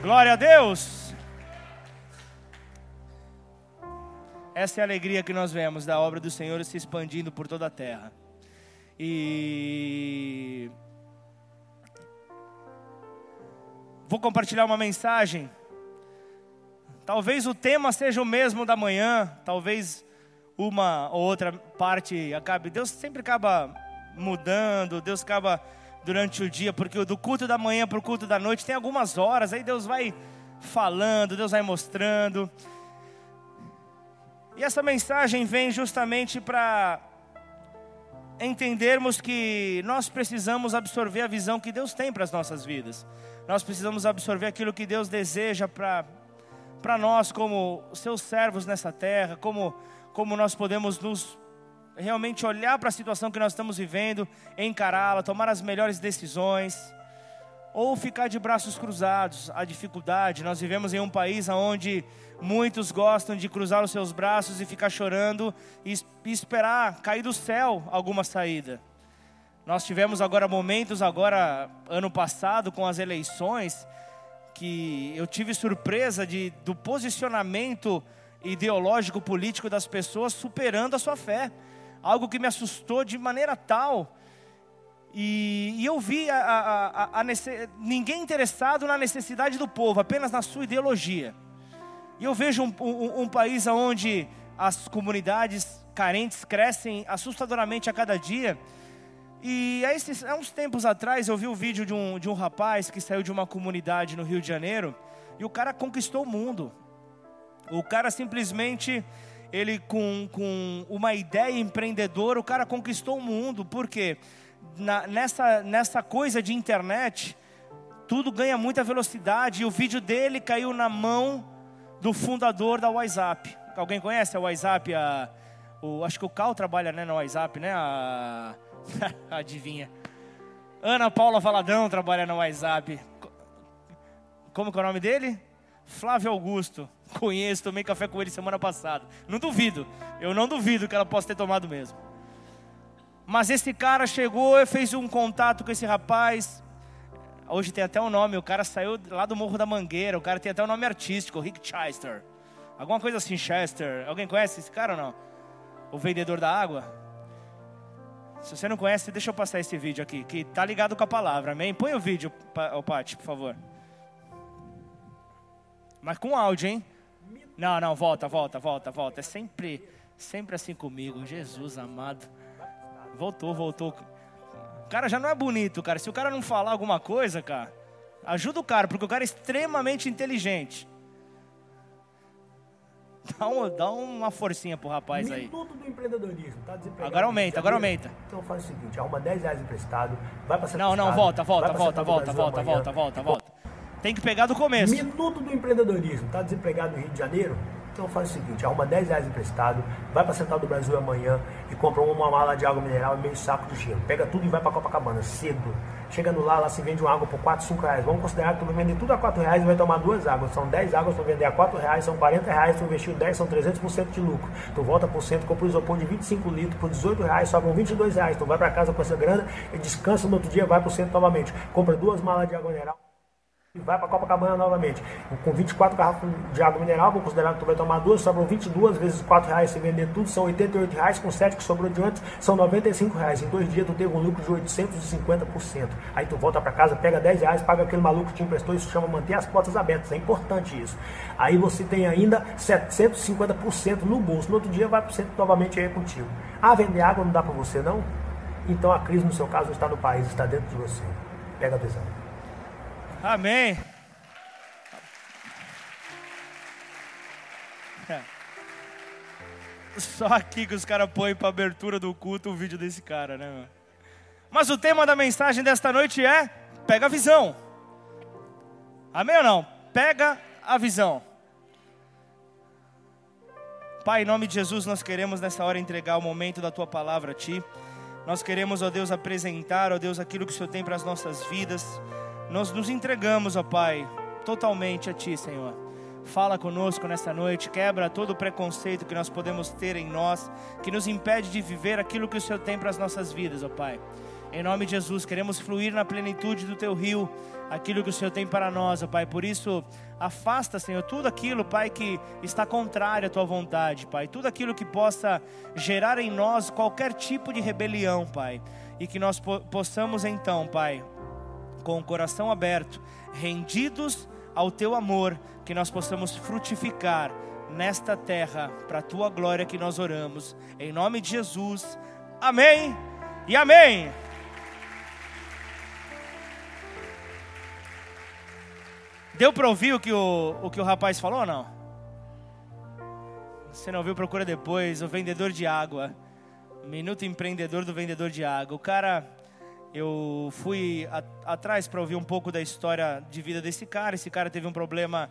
Glória a Deus. Essa é a alegria que nós vemos da obra do Senhor se expandindo por toda a terra. E vou compartilhar uma mensagem. Talvez o tema seja o mesmo da manhã, talvez uma ou outra parte acabe. Deus sempre acaba mudando, Deus acaba durante o dia, porque do culto da manhã para o culto da noite tem algumas horas, aí Deus vai falando, Deus vai mostrando. E essa mensagem vem justamente para entendermos que nós precisamos absorver a visão que Deus tem para as nossas vidas. Nós precisamos absorver aquilo que Deus deseja para para nós como seus servos nessa terra, como como nós podemos nos realmente olhar para a situação que nós estamos vivendo, encará-la, tomar as melhores decisões, ou ficar de braços cruzados, a dificuldade. Nós vivemos em um país onde muitos gostam de cruzar os seus braços e ficar chorando e, esperar cair do céu alguma saída. Nós tivemos agora momentos, agora ano passado, com as eleições, que eu tive surpresa de, do posicionamento ideológico político das pessoas superando a sua fé algo que me assustou de maneira tal. E, e eu vi a, a, a, ninguém interessado na necessidade do povo, apenas na sua ideologia. E eu vejo um, um, um país onde as comunidades carentes crescem assustadoramente a cada dia. E há, esses, há uns tempos atrás eu vi o um vídeo de um, de um rapaz que saiu de uma comunidade no Rio de Janeiro e o cara conquistou o mundo. O cara simplesmente ele com, com uma ideia empreendedora, o cara conquistou o mundo, porque nessa, nessa coisa de internet, tudo ganha muita velocidade, e o vídeo dele caiu na mão do fundador da WhatsApp. Alguém conhece a WhatsApp? A, o, acho que o Cal trabalha né, na WhatsApp, né? A, adivinha. Ana Paula Valadão trabalha na WhatsApp. Como que é o nome dele? Flávio Augusto. Conheço, tomei café com ele semana passada. Não duvido. Eu não duvido que ela possa ter tomado mesmo. Mas esse cara chegou e fez um contato com esse rapaz. Hoje tem até um nome. O cara saiu lá do Morro da Mangueira. O cara tem até um nome artístico, Rick Chester. Alguma coisa assim, Chester. Alguém conhece esse cara ou não? O vendedor da água? Se você não conhece, deixa eu passar esse vídeo aqui, que tá ligado com a palavra, amém? Põe o vídeo, Pati, por favor. Mas com áudio, hein? Não, não, volta, volta, volta, volta. É sempre, sempre assim comigo. Jesus amado. Voltou, voltou. O cara já não é bonito, cara. Se o cara não falar alguma coisa, cara, ajuda o cara, porque o cara é extremamente inteligente. Dá, um, dá uma forcinha pro rapaz aí. Minuto do empreendedorismo, tá Agora aumenta, agora aumenta. Então faz o seguinte, arruma 10 reais emprestado, vai pra Não, não, volta, volta, volta, volta, volta, volta, volta, volta. Tem que pegar do começo. Minuto do empreendedorismo. Tá desempregado no Rio de Janeiro? Então faz o seguinte, arruma 10 reais emprestado, vai para Central do Brasil amanhã e compra uma mala de água mineral e meio saco de gelo. Pega tudo e vai para Copacabana, cedo. Chegando lá, lá se vende uma água por 4, 5 reais. Vamos considerar que tu vai vender tudo a 4 reais e vai tomar duas águas. São 10 águas para vender a 4 reais, são 40 reais, tu investiu 10, são 300% de lucro. Tu volta por cento, compra o isopor de 25 litros por 18 reais, sobram 22 reais. Tu vai para casa com essa grana e descansa no outro dia, vai por cento novamente. Compra duas malas de água mineral e vai para Copacabana novamente. Com 24 garrafas de água mineral, vou considerar que tu vai tomar duas, sobram 22 vezes 4 reais se vender tudo, são 88 reais, com 7 que sobrou de antes, são 95 reais. Em dois dias tu teve um lucro de 850%. Aí tu volta para casa, pega 10 reais, paga aquele maluco que te emprestou, isso chama manter as portas abertas, é importante isso. Aí você tem ainda 750% no bolso, no outro dia vai por cento novamente aí contigo. Ah, vender água não dá para você não? Então a crise no seu caso está no país, está dentro de você. Pega a visão. Amém. Só aqui que os caras põem para abertura do culto o vídeo desse cara, né? Mas o tema da mensagem desta noite é: pega a visão. Amém ou não? Pega a visão. Pai, em nome de Jesus, nós queremos nessa hora entregar o momento da tua palavra a ti. Nós queremos, ó Deus, apresentar, ó Deus, aquilo que o Senhor tem para as nossas vidas. Nós nos entregamos, ó Pai, totalmente a Ti, Senhor. Fala conosco nessa noite, quebra todo o preconceito que nós podemos ter em nós, que nos impede de viver aquilo que o Senhor tem para as nossas vidas, ó Pai. Em nome de Jesus, queremos fluir na plenitude do teu rio, aquilo que o Senhor tem para nós, ó Pai. Por isso, afasta, Senhor, tudo aquilo, Pai, que está contrário à tua vontade, Pai. Tudo aquilo que possa gerar em nós qualquer tipo de rebelião, Pai. E que nós possamos então, Pai, com o coração aberto, rendidos ao teu amor, que nós possamos frutificar nesta terra, para a tua glória que nós oramos. Em nome de Jesus. Amém e amém. Deu para ouvir o que o, o que o rapaz falou ou não? Se não ouviu, procura depois. O vendedor de água. Minuto empreendedor do vendedor de água. O cara, eu fui a, atrás para ouvir um pouco da história de vida desse cara. Esse cara teve um problema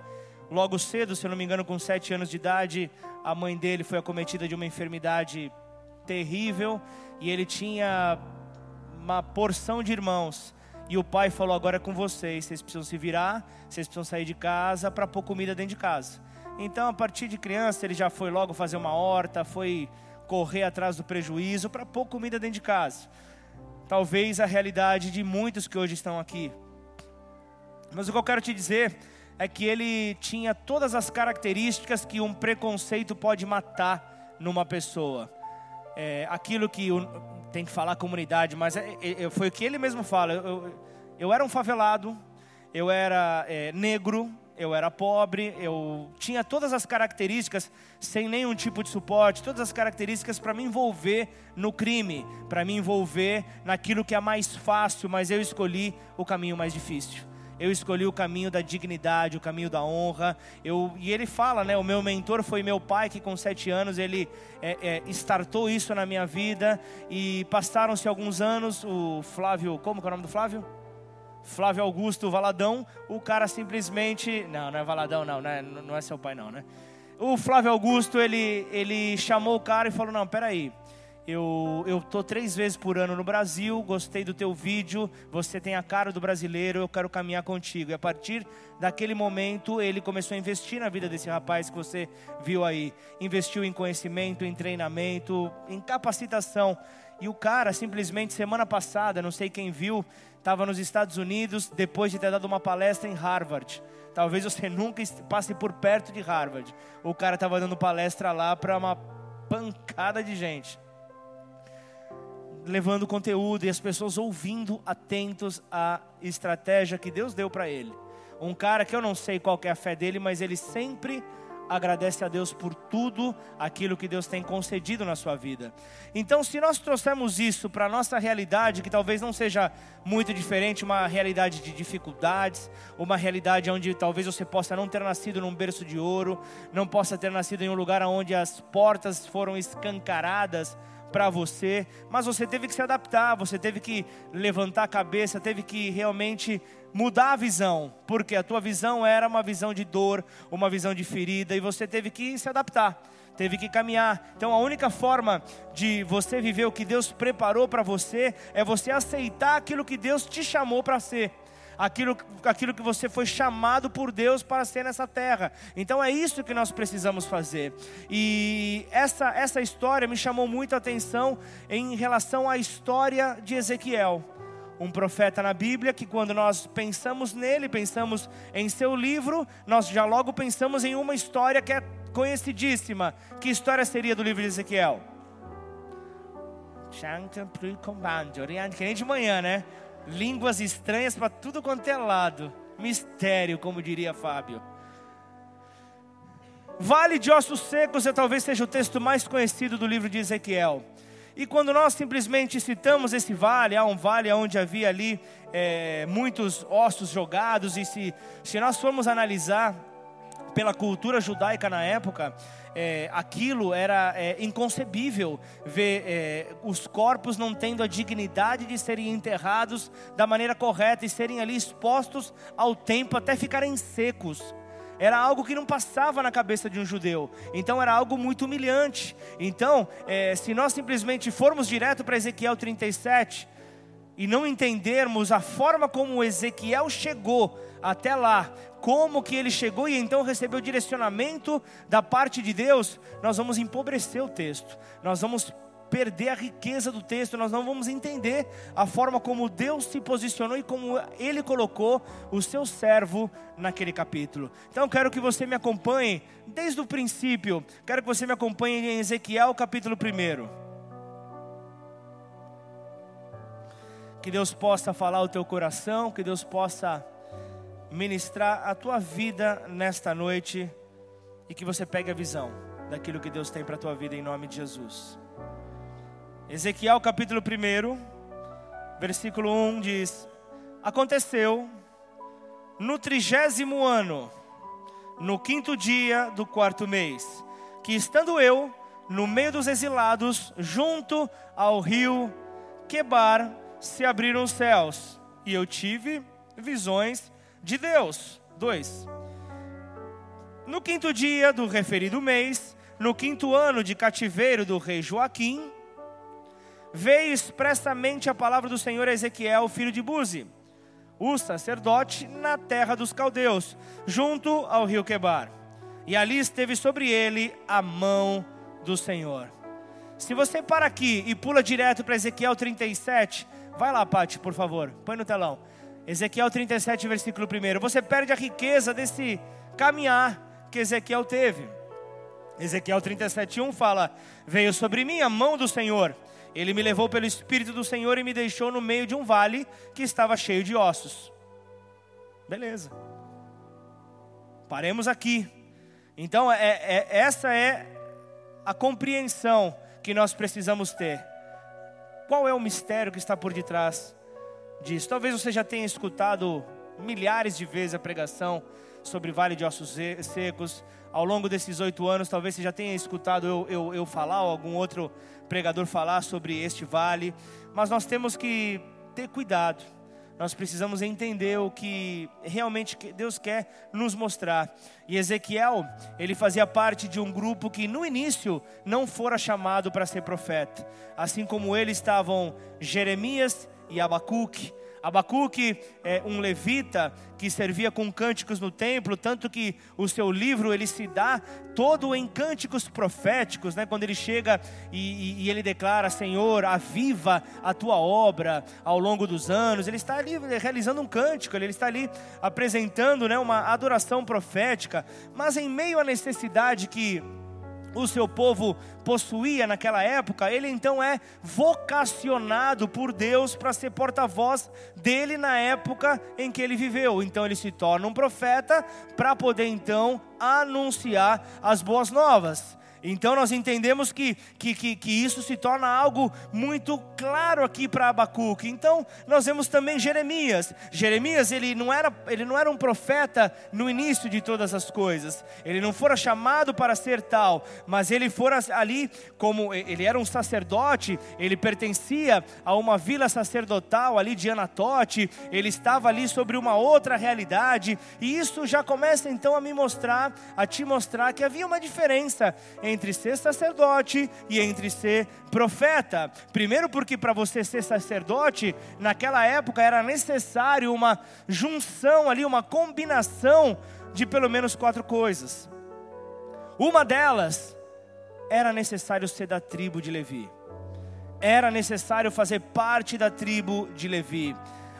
logo cedo, se eu não me engano, com sete anos de idade. A mãe dele foi acometida de uma enfermidade terrível e ele tinha uma porção de irmãos. E o pai falou: agora é com vocês, vocês precisam se virar, vocês precisam sair de casa para pôr comida dentro de casa. Então, a partir de criança, ele já foi logo fazer uma horta, foi correr atrás do prejuízo para pôr comida dentro de casa. Talvez a realidade de muitos que hoje estão aqui. Mas o que eu quero te dizer é que ele tinha todas as características que um preconceito pode matar numa pessoa. É, aquilo que tem que falar comunidade, mas é, é, é, foi o que ele mesmo fala. Eu, eu, eu era um favelado, eu era é, negro, eu era pobre, eu tinha todas as características sem nenhum tipo de suporte, todas as características para me envolver no crime, para me envolver naquilo que é mais fácil, mas eu escolhi o caminho mais difícil eu escolhi o caminho da dignidade, o caminho da honra. Eu, e ele fala, né? O meu mentor foi meu pai, que com sete anos ele é, é, startou isso na minha vida. E passaram-se alguns anos, o Flávio, como é o nome do Flávio? Flávio Augusto Valadão, o cara simplesmente. Não, não é Valadão, não, não é, não é seu pai, não, né? O Flávio Augusto, ele, ele chamou o cara e falou: Não, peraí. Eu eu tô três vezes por ano no Brasil, gostei do teu vídeo, você tem a cara do brasileiro, eu quero caminhar contigo. E a partir daquele momento, ele começou a investir na vida desse rapaz que você viu aí. Investiu em conhecimento, em treinamento, em capacitação. E o cara, simplesmente, semana passada, não sei quem viu, estava nos Estados Unidos depois de ter dado uma palestra em Harvard. Talvez você nunca passe por perto de Harvard. O cara estava dando palestra lá para uma pancada de gente levando conteúdo e as pessoas ouvindo, atentos à estratégia que Deus deu para ele. Um cara que eu não sei qual é a fé dele, mas ele sempre agradece a Deus por tudo aquilo que Deus tem concedido na sua vida. Então, se nós trouxermos isso para a nossa realidade, que talvez não seja muito diferente, uma realidade de dificuldades, uma realidade onde talvez você possa não ter nascido num berço de ouro, não possa ter nascido em um lugar onde as portas foram escancaradas para você, mas você teve que se adaptar, você teve que levantar a cabeça, teve que realmente mudar a visão, porque a tua visão era uma visão de dor, uma visão de ferida, e você teve que se adaptar, teve que caminhar. Então a única forma de você viver o que Deus preparou para você é você aceitar aquilo que Deus te chamou para ser aquilo, aquilo que você foi chamado por Deus para ser nessa terra. Então é isso que nós precisamos fazer. E essa, essa história me chamou muito a atenção em relação à história de Ezequiel. Um profeta na Bíblia que, quando nós pensamos nele, pensamos em seu livro, nós já logo pensamos em uma história que é conhecidíssima. Que história seria do livro de Ezequiel? Que nem de manhã, né? línguas estranhas para tudo quanto é lado. Mistério, como diria Fábio. Vale de ossos secos é talvez seja o texto mais conhecido do livro de Ezequiel. E quando nós simplesmente citamos esse vale, há um vale onde havia ali é, muitos ossos jogados, e se, se nós formos analisar pela cultura judaica na época, é, aquilo era é, inconcebível ver é, os corpos não tendo a dignidade de serem enterrados da maneira correta e serem ali expostos ao tempo até ficarem secos. Era algo que não passava na cabeça de um judeu, então era algo muito humilhante. Então, é, se nós simplesmente formos direto para Ezequiel 37 e não entendermos a forma como Ezequiel chegou até lá, como que ele chegou e então recebeu direcionamento da parte de Deus, nós vamos empobrecer o texto, nós vamos perder a riqueza do texto, nós não vamos entender a forma como Deus se posicionou e como Ele colocou o seu servo naquele capítulo. Então quero que você me acompanhe desde o princípio, quero que você me acompanhe em Ezequiel capítulo 1. Que Deus possa falar o teu coração, que Deus possa ministrar a tua vida nesta noite e que você pegue a visão daquilo que Deus tem para a tua vida em nome de Jesus. Ezequiel capítulo 1, versículo 1 diz: Aconteceu no trigésimo ano, no quinto dia do quarto mês, que estando eu no meio dos exilados, junto ao rio Quebar, se abriram os céus, e eu tive visões de Deus. 2. No quinto dia do referido mês, no quinto ano de cativeiro do rei Joaquim, veio expressamente a palavra do Senhor a Ezequiel, filho de Buzi, o sacerdote, na terra dos caldeus, junto ao rio Quebar. E ali esteve sobre ele a mão do Senhor. Se você para aqui e pula direto para Ezequiel 37, vai lá, Pati, por favor, põe no telão. Ezequiel 37, versículo 1. Você perde a riqueza desse caminhar que Ezequiel teve. Ezequiel 37, 1 fala: Veio sobre mim a mão do Senhor ele me levou pelo Espírito do Senhor e me deixou no meio de um vale que estava cheio de ossos. Beleza. Paremos aqui. Então, é, é, essa é a compreensão que nós precisamos ter. Qual é o mistério que está por detrás disso? Talvez você já tenha escutado milhares de vezes a pregação sobre Vale de Ossos Secos. Ao longo desses oito anos, talvez você já tenha escutado eu, eu, eu falar ou algum outro pregador falar sobre este vale, mas nós temos que ter cuidado. Nós precisamos entender o que realmente Deus quer nos mostrar. E Ezequiel, ele fazia parte de um grupo que no início não fora chamado para ser profeta. Assim como ele estavam Jeremias e Abacuque, Abacuque é um levita que servia com cânticos no templo, tanto que o seu livro ele se dá todo em cânticos proféticos, né? quando ele chega e, e, e ele declara: Senhor, aviva a tua obra ao longo dos anos. Ele está ali realizando um cântico, ele está ali apresentando né, uma adoração profética, mas em meio à necessidade que o seu povo possuía naquela época, ele então é vocacionado por Deus para ser porta-voz dele na época em que ele viveu. Então ele se torna um profeta para poder então anunciar as boas novas. Então nós entendemos que, que, que, que, isso se torna algo muito claro aqui para Abacuque. Então nós vemos também Jeremias. Jeremias ele não, era, ele não era um profeta no início de todas as coisas. Ele não fora chamado para ser tal, mas ele fora ali como ele era um sacerdote, ele pertencia a uma vila sacerdotal ali de Anatote, ele estava ali sobre uma outra realidade, e isso já começa então a me mostrar, a te mostrar que havia uma diferença entre ser sacerdote e entre ser profeta. Primeiro, porque para você ser sacerdote, naquela época era necessário uma junção ali, uma combinação de pelo menos quatro coisas. Uma delas era necessário ser da tribo de Levi. Era necessário fazer parte da tribo de Levi.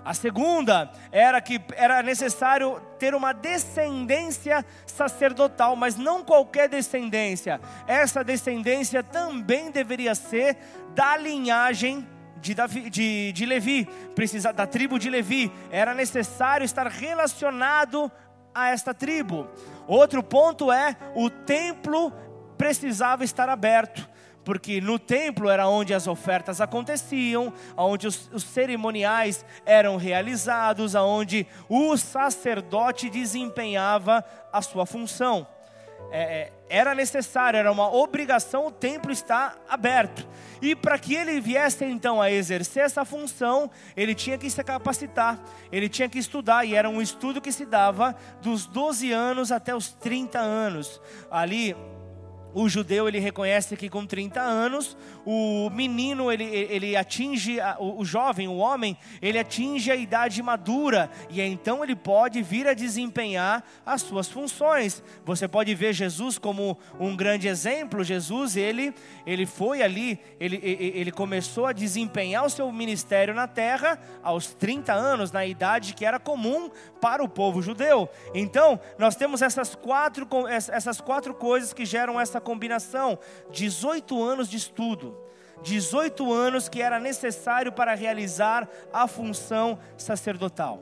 A segunda era que era necessário ter uma descendência sacerdotal, mas não qualquer descendência. Essa descendência também deveria ser da linhagem de, Davi, de, de Levi, precisa, da tribo de Levi. Era necessário estar relacionado a esta tribo. Outro ponto é o templo precisava estar aberto porque no templo era onde as ofertas aconteciam, onde os, os cerimoniais eram realizados, aonde o sacerdote desempenhava a sua função. É, é, era necessário, era uma obrigação o templo estar aberto. E para que ele viesse então a exercer essa função, ele tinha que se capacitar, ele tinha que estudar, e era um estudo que se dava dos 12 anos até os 30 anos. Ali o judeu ele reconhece que com 30 anos o menino ele, ele atinge o, jovem, o homem, ele atinge a idade madura e então ele pode vir a desempenhar as suas funções. Você pode ver Jesus como um grande exemplo. Jesus ele ele foi ali, ele, ele começou a desempenhar o seu ministério na terra aos 30 anos, na idade que era comum para o povo judeu. Então, nós temos essas quatro, essas quatro coisas que geram essa combinação: 18 anos de estudo. 18 anos que era necessário para realizar a função sacerdotal.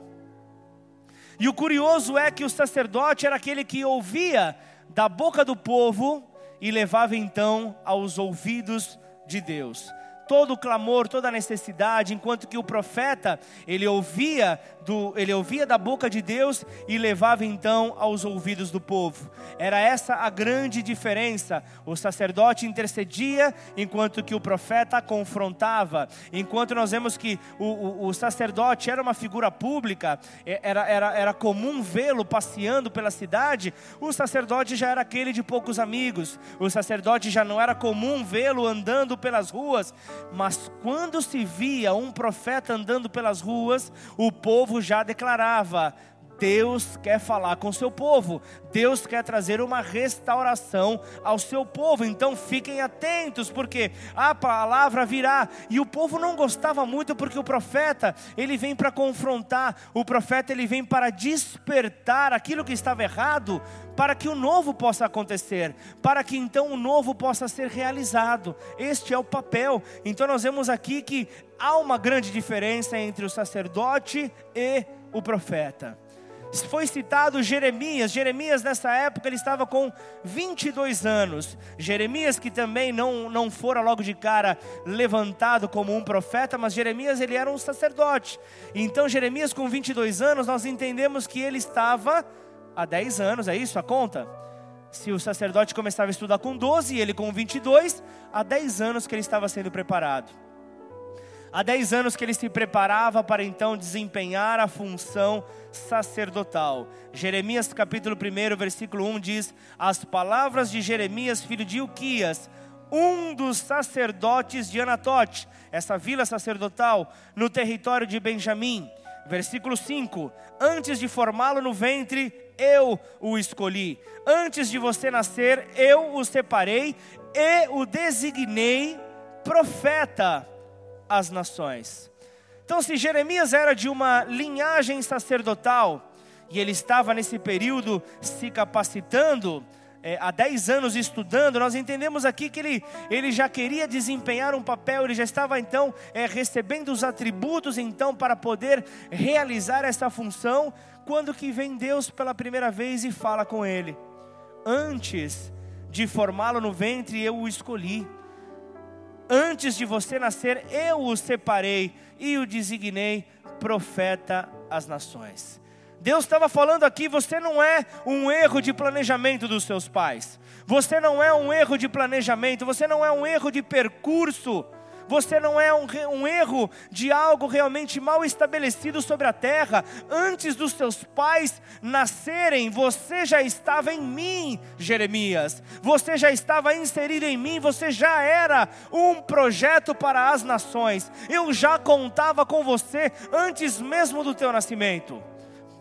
E o curioso é que o sacerdote era aquele que ouvia da boca do povo e levava então aos ouvidos de Deus todo o clamor, toda a necessidade, enquanto que o profeta, ele ouvia, do, ele ouvia da boca de Deus e levava então aos ouvidos do povo. Era essa a grande diferença. O sacerdote intercedia, enquanto que o profeta confrontava. Enquanto nós vemos que o, o, o sacerdote era uma figura pública, era, era, era comum vê-lo passeando pela cidade, o sacerdote já era aquele de poucos amigos. O sacerdote já não era comum vê-lo andando pelas ruas, mas quando se via um profeta andando pelas ruas, o povo já declarava: Deus quer falar com o seu povo, Deus quer trazer uma restauração ao seu povo. Então fiquem atentos, porque a palavra virá. E o povo não gostava muito porque o profeta, ele vem para confrontar, o profeta ele vem para despertar aquilo que estava errado, para que o novo possa acontecer, para que então o novo possa ser realizado. Este é o papel. Então nós vemos aqui que há uma grande diferença entre o sacerdote e o profeta foi citado Jeremias. Jeremias, nessa época, ele estava com 22 anos. Jeremias, que também não, não fora logo de cara levantado como um profeta, mas Jeremias, ele era um sacerdote. Então, Jeremias, com 22 anos, nós entendemos que ele estava há 10 anos, é isso a conta? Se o sacerdote começava a estudar com 12 e ele com 22, há 10 anos que ele estava sendo preparado. Há 10 anos que ele se preparava para então desempenhar a função sacerdotal. Jeremias capítulo 1, versículo 1 diz: As palavras de Jeremias, filho de Uquias, um dos sacerdotes de Anatote, essa vila sacerdotal, no território de Benjamim. Versículo 5: Antes de formá-lo no ventre, eu o escolhi. Antes de você nascer, eu o separei e o designei profeta às nações. Então, se Jeremias era de uma linhagem sacerdotal e ele estava nesse período se capacitando, é, há 10 anos estudando, nós entendemos aqui que ele, ele já queria desempenhar um papel, ele já estava então é, recebendo os atributos então para poder realizar essa função, quando que vem Deus pela primeira vez e fala com ele: Antes de formá-lo no ventre, eu o escolhi. Antes de você nascer, eu o separei e o designei profeta às nações. Deus estava falando aqui: você não é um erro de planejamento dos seus pais, você não é um erro de planejamento, você não é um erro de percurso, você não é um, um, erro de algo realmente mal estabelecido sobre a terra. Antes dos seus pais nascerem, você já estava em mim, Jeremias. Você já estava inserido em mim, você já era um projeto para as nações. Eu já contava com você antes mesmo do teu nascimento.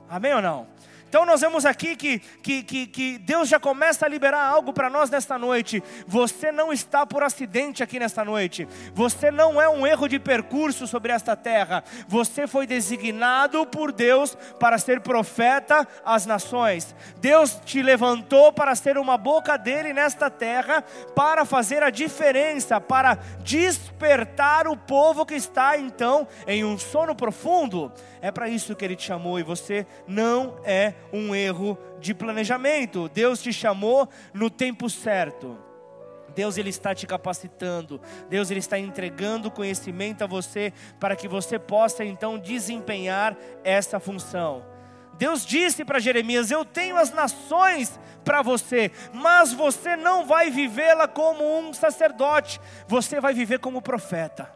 Amém ou não? Então nós vemos aqui que, que, que, que Deus já começa a liberar algo para nós nesta noite. Você não está por acidente aqui nesta noite. Você não é um erro de percurso sobre esta terra. Você foi designado por Deus para ser profeta às nações. Deus te levantou para ser uma boca dele nesta terra, para fazer a diferença, para despertar o povo que está então em um sono profundo. É para isso que Ele te chamou e você não é um erro de planejamento. Deus te chamou no tempo certo. Deus ele está te capacitando, Deus ele está entregando conhecimento a você para que você possa então desempenhar essa função. Deus disse para Jeremias: Eu tenho as nações para você, mas você não vai vivê-la como um sacerdote, você vai viver como profeta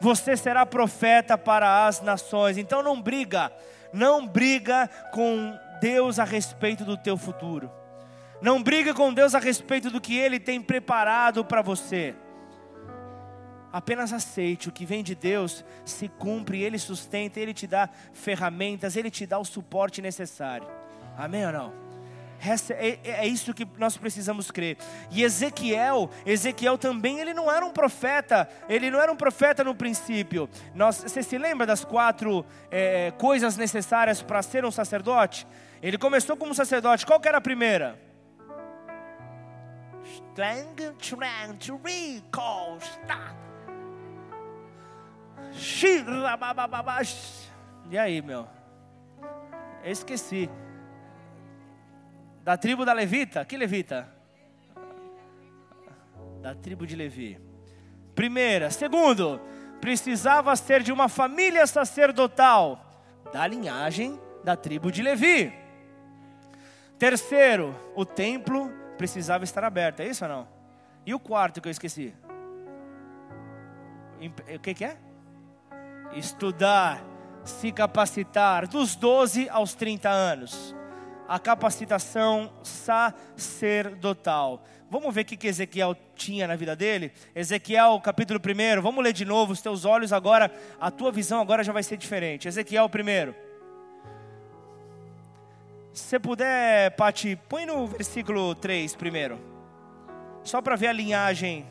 você será profeta para as nações. Então não briga, não briga com Deus a respeito do teu futuro. Não brigue com Deus a respeito do que Ele tem preparado para você. Apenas aceite o que vem de Deus, se cumpre, Ele sustenta, Ele te dá ferramentas, Ele te dá o suporte necessário. Amém ou não? É, é, isso que nós precisamos crer. E Ezequiel, Ezequiel também, ele não era um profeta, ele não era um profeta no princípio. Nós, você se lembra das quatro é, coisas necessárias para ser um sacerdote? Ele começou como sacerdote, qual que era a primeira? E aí, meu? Eu esqueci. Da tribo da Levita? Que Levita? Da tribo de Levi. Primeira. Segundo, precisava ser de uma família sacerdotal, da linhagem da tribo de Levi. Terceiro, o templo precisava estar aberto, é isso ou não? E o quarto que eu esqueci? O que, que é? Estudar, se capacitar, dos 12 aos 30 anos a capacitação sacerdotal. Vamos ver o que Ezequiel tinha na vida dele? Ezequiel, capítulo 1, vamos ler de novo, os teus olhos agora, a tua visão agora já vai ser diferente. Ezequiel 1. Se puder, Pati, põe no versículo 3 primeiro. Só para ver a linhagem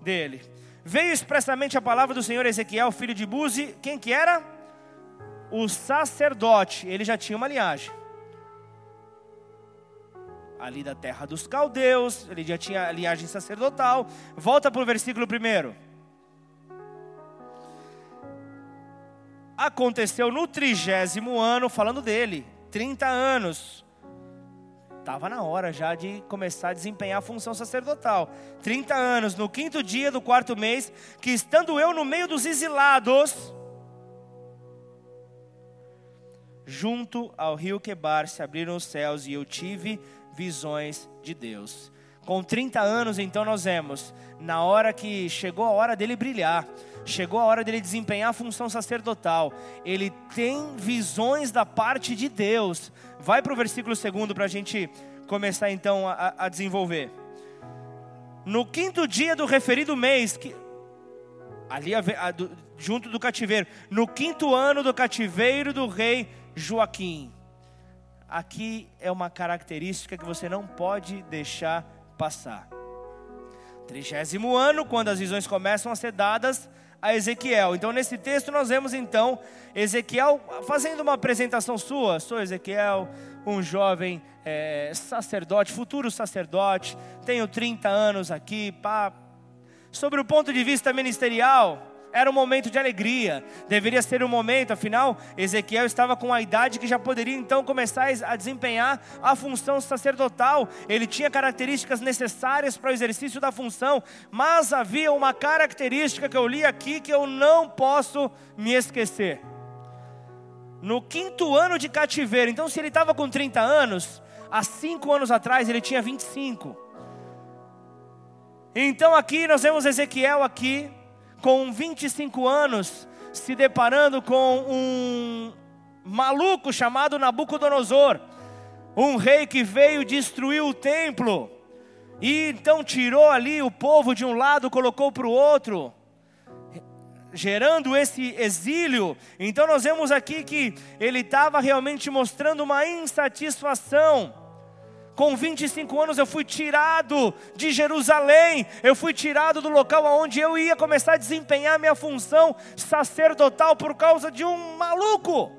dele. Veio expressamente a palavra do Senhor Ezequiel, filho de Buzi, quem que era? O sacerdote, ele já tinha uma linhagem ali da terra dos caldeus, ele já tinha a linhagem sacerdotal. Volta para o versículo primeiro. Aconteceu no trigésimo ano, falando dele, 30 anos. Estava na hora já de começar a desempenhar a função sacerdotal. 30 anos, no quinto dia do quarto mês, que estando eu no meio dos exilados, junto ao rio Quebar se abriram os céus e eu tive visões de Deus. Com 30 anos, então, nós vemos, na hora que chegou a hora dele brilhar, chegou a hora dele desempenhar a função sacerdotal, ele tem visões da parte de Deus. Vai para o versículo segundo para a gente começar então a, a, desenvolver. No quinto dia do referido mês, que, ali a, do, junto do cativeiro, no quinto ano do cativeiro do rei Joaquim aqui é uma característica que você não pode deixar passar. Trigésimo ano, quando as visões começam a ser dadas a Ezequiel. Então, nesse texto, nós vemos então Ezequiel fazendo uma apresentação sua. Sou Ezequiel, um jovem é, sacerdote, futuro sacerdote, tenho 30 anos aqui. Pá. Sobre o ponto de vista ministerial, era um momento de alegria, deveria ser um momento, afinal, Ezequiel estava com a idade que já poderia então começar a desempenhar a função sacerdotal. Ele tinha características necessárias para o exercício da função, mas havia uma característica que eu li aqui que eu não posso me esquecer. No quinto ano de cativeiro, então se ele estava com 30 anos, há cinco anos atrás ele tinha 25. Então aqui nós vemos Ezequiel aqui, com 25 anos, se deparando com um maluco chamado Nabucodonosor, um rei que veio destruir o templo, e então tirou ali o povo de um lado, colocou para o outro, gerando esse exílio. Então nós vemos aqui que ele estava realmente mostrando uma insatisfação com 25 anos eu fui tirado de Jerusalém, eu fui tirado do local onde eu ia começar a desempenhar minha função sacerdotal por causa de um maluco.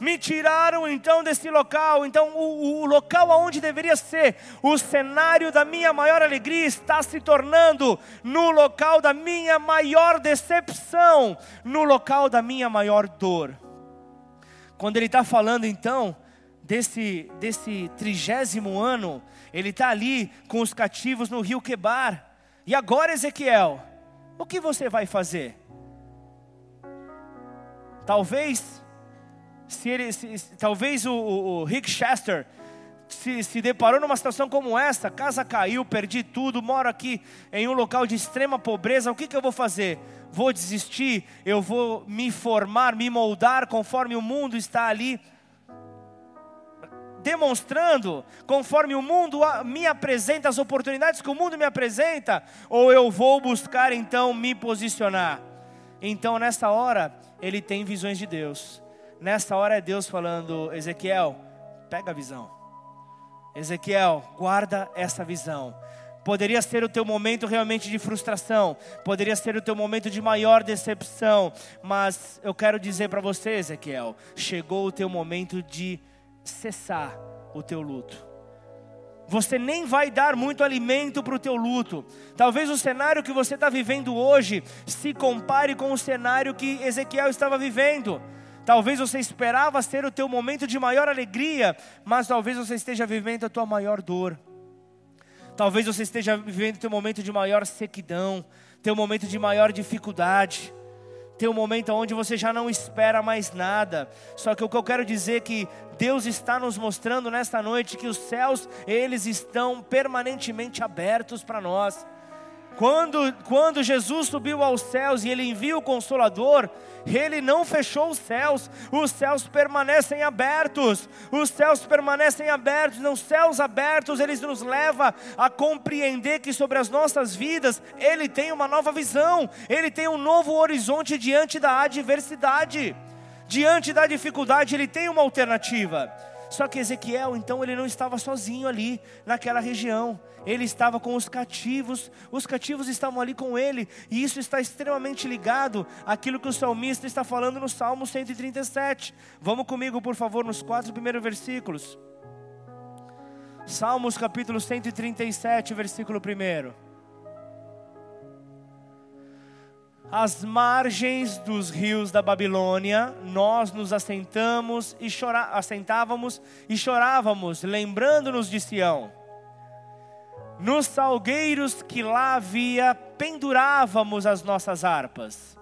Me tiraram então desse local, então o, o local aonde deveria ser o cenário da minha maior alegria está se tornando no local da minha maior decepção, no local da minha maior dor. Quando ele está falando então desse, desse trigésimo ano, ele está ali com os cativos no rio Quebar. E agora, Ezequiel, o que você vai fazer? Talvez, se ele, se, talvez o, o, o, Rick Chester se, se deparou numa situação como essa, casa caiu, perdi tudo, moro aqui em um local de extrema pobreza, o que, que eu vou fazer? Vou desistir? Eu vou me formar, me moldar conforme o mundo está ali demonstrando conforme o mundo me apresenta, as oportunidades que o mundo me apresenta, ou eu vou buscar então me posicionar? Então, nessa hora, ele tem visões de Deus. Nessa hora é Deus falando: Ezequiel, pega a visão. Ezequiel, guarda essa visão. Poderia ser o teu momento realmente de frustração, poderia ser o teu momento de maior decepção, mas eu quero dizer para você, Ezequiel, chegou o teu momento de cessar o teu luto. Você nem vai dar muito alimento para o teu luto. Talvez o cenário que você está vivendo hoje se compare com o cenário que Ezequiel estava vivendo. Talvez você esperava ser o teu momento de maior alegria, mas talvez você esteja vivendo a tua maior dor. Talvez você esteja vivendo teu momento de maior sequidão, teu momento de maior dificuldade, teu momento onde você já não espera mais nada. Só que o que eu quero dizer é que Deus está nos mostrando nesta noite que os céus, eles estão permanentemente abertos para nós. Quando, quando Jesus subiu aos céus e ele envia o Consolador, ele não fechou os céus, os céus permanecem abertos, os céus permanecem abertos, nos céus abertos eles nos leva a compreender que sobre as nossas vidas ele tem uma nova visão, ele tem um novo horizonte diante da adversidade, diante da dificuldade ele tem uma alternativa. Só que Ezequiel, então, ele não estava sozinho ali naquela região. Ele estava com os cativos, os cativos estavam ali com ele, e isso está extremamente ligado àquilo que o salmista está falando no Salmo 137. Vamos comigo, por favor, nos quatro primeiros versículos. Salmos capítulo 137, versículo 1 às margens dos rios da Babilônia, nós nos assentamos e chora, assentávamos e chorávamos, lembrando-nos de Sião. Nos salgueiros que lá havia, pendurávamos as nossas harpas,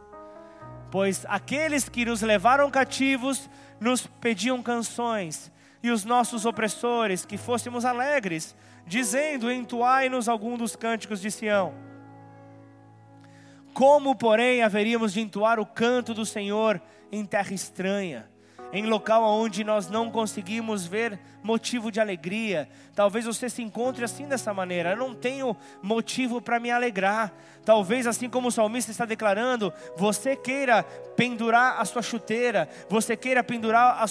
pois aqueles que nos levaram cativos nos pediam canções, e os nossos opressores que fôssemos alegres, dizendo: Entoai-nos algum dos cânticos de Sião. Como, porém, haveríamos de entoar o canto do Senhor em terra estranha, em local onde nós não conseguimos ver motivo de alegria? Talvez você se encontre assim dessa maneira. Eu não tenho motivo para me alegrar. Talvez, assim como o salmista está declarando, você queira pendurar a sua chuteira, você queira pendurar a,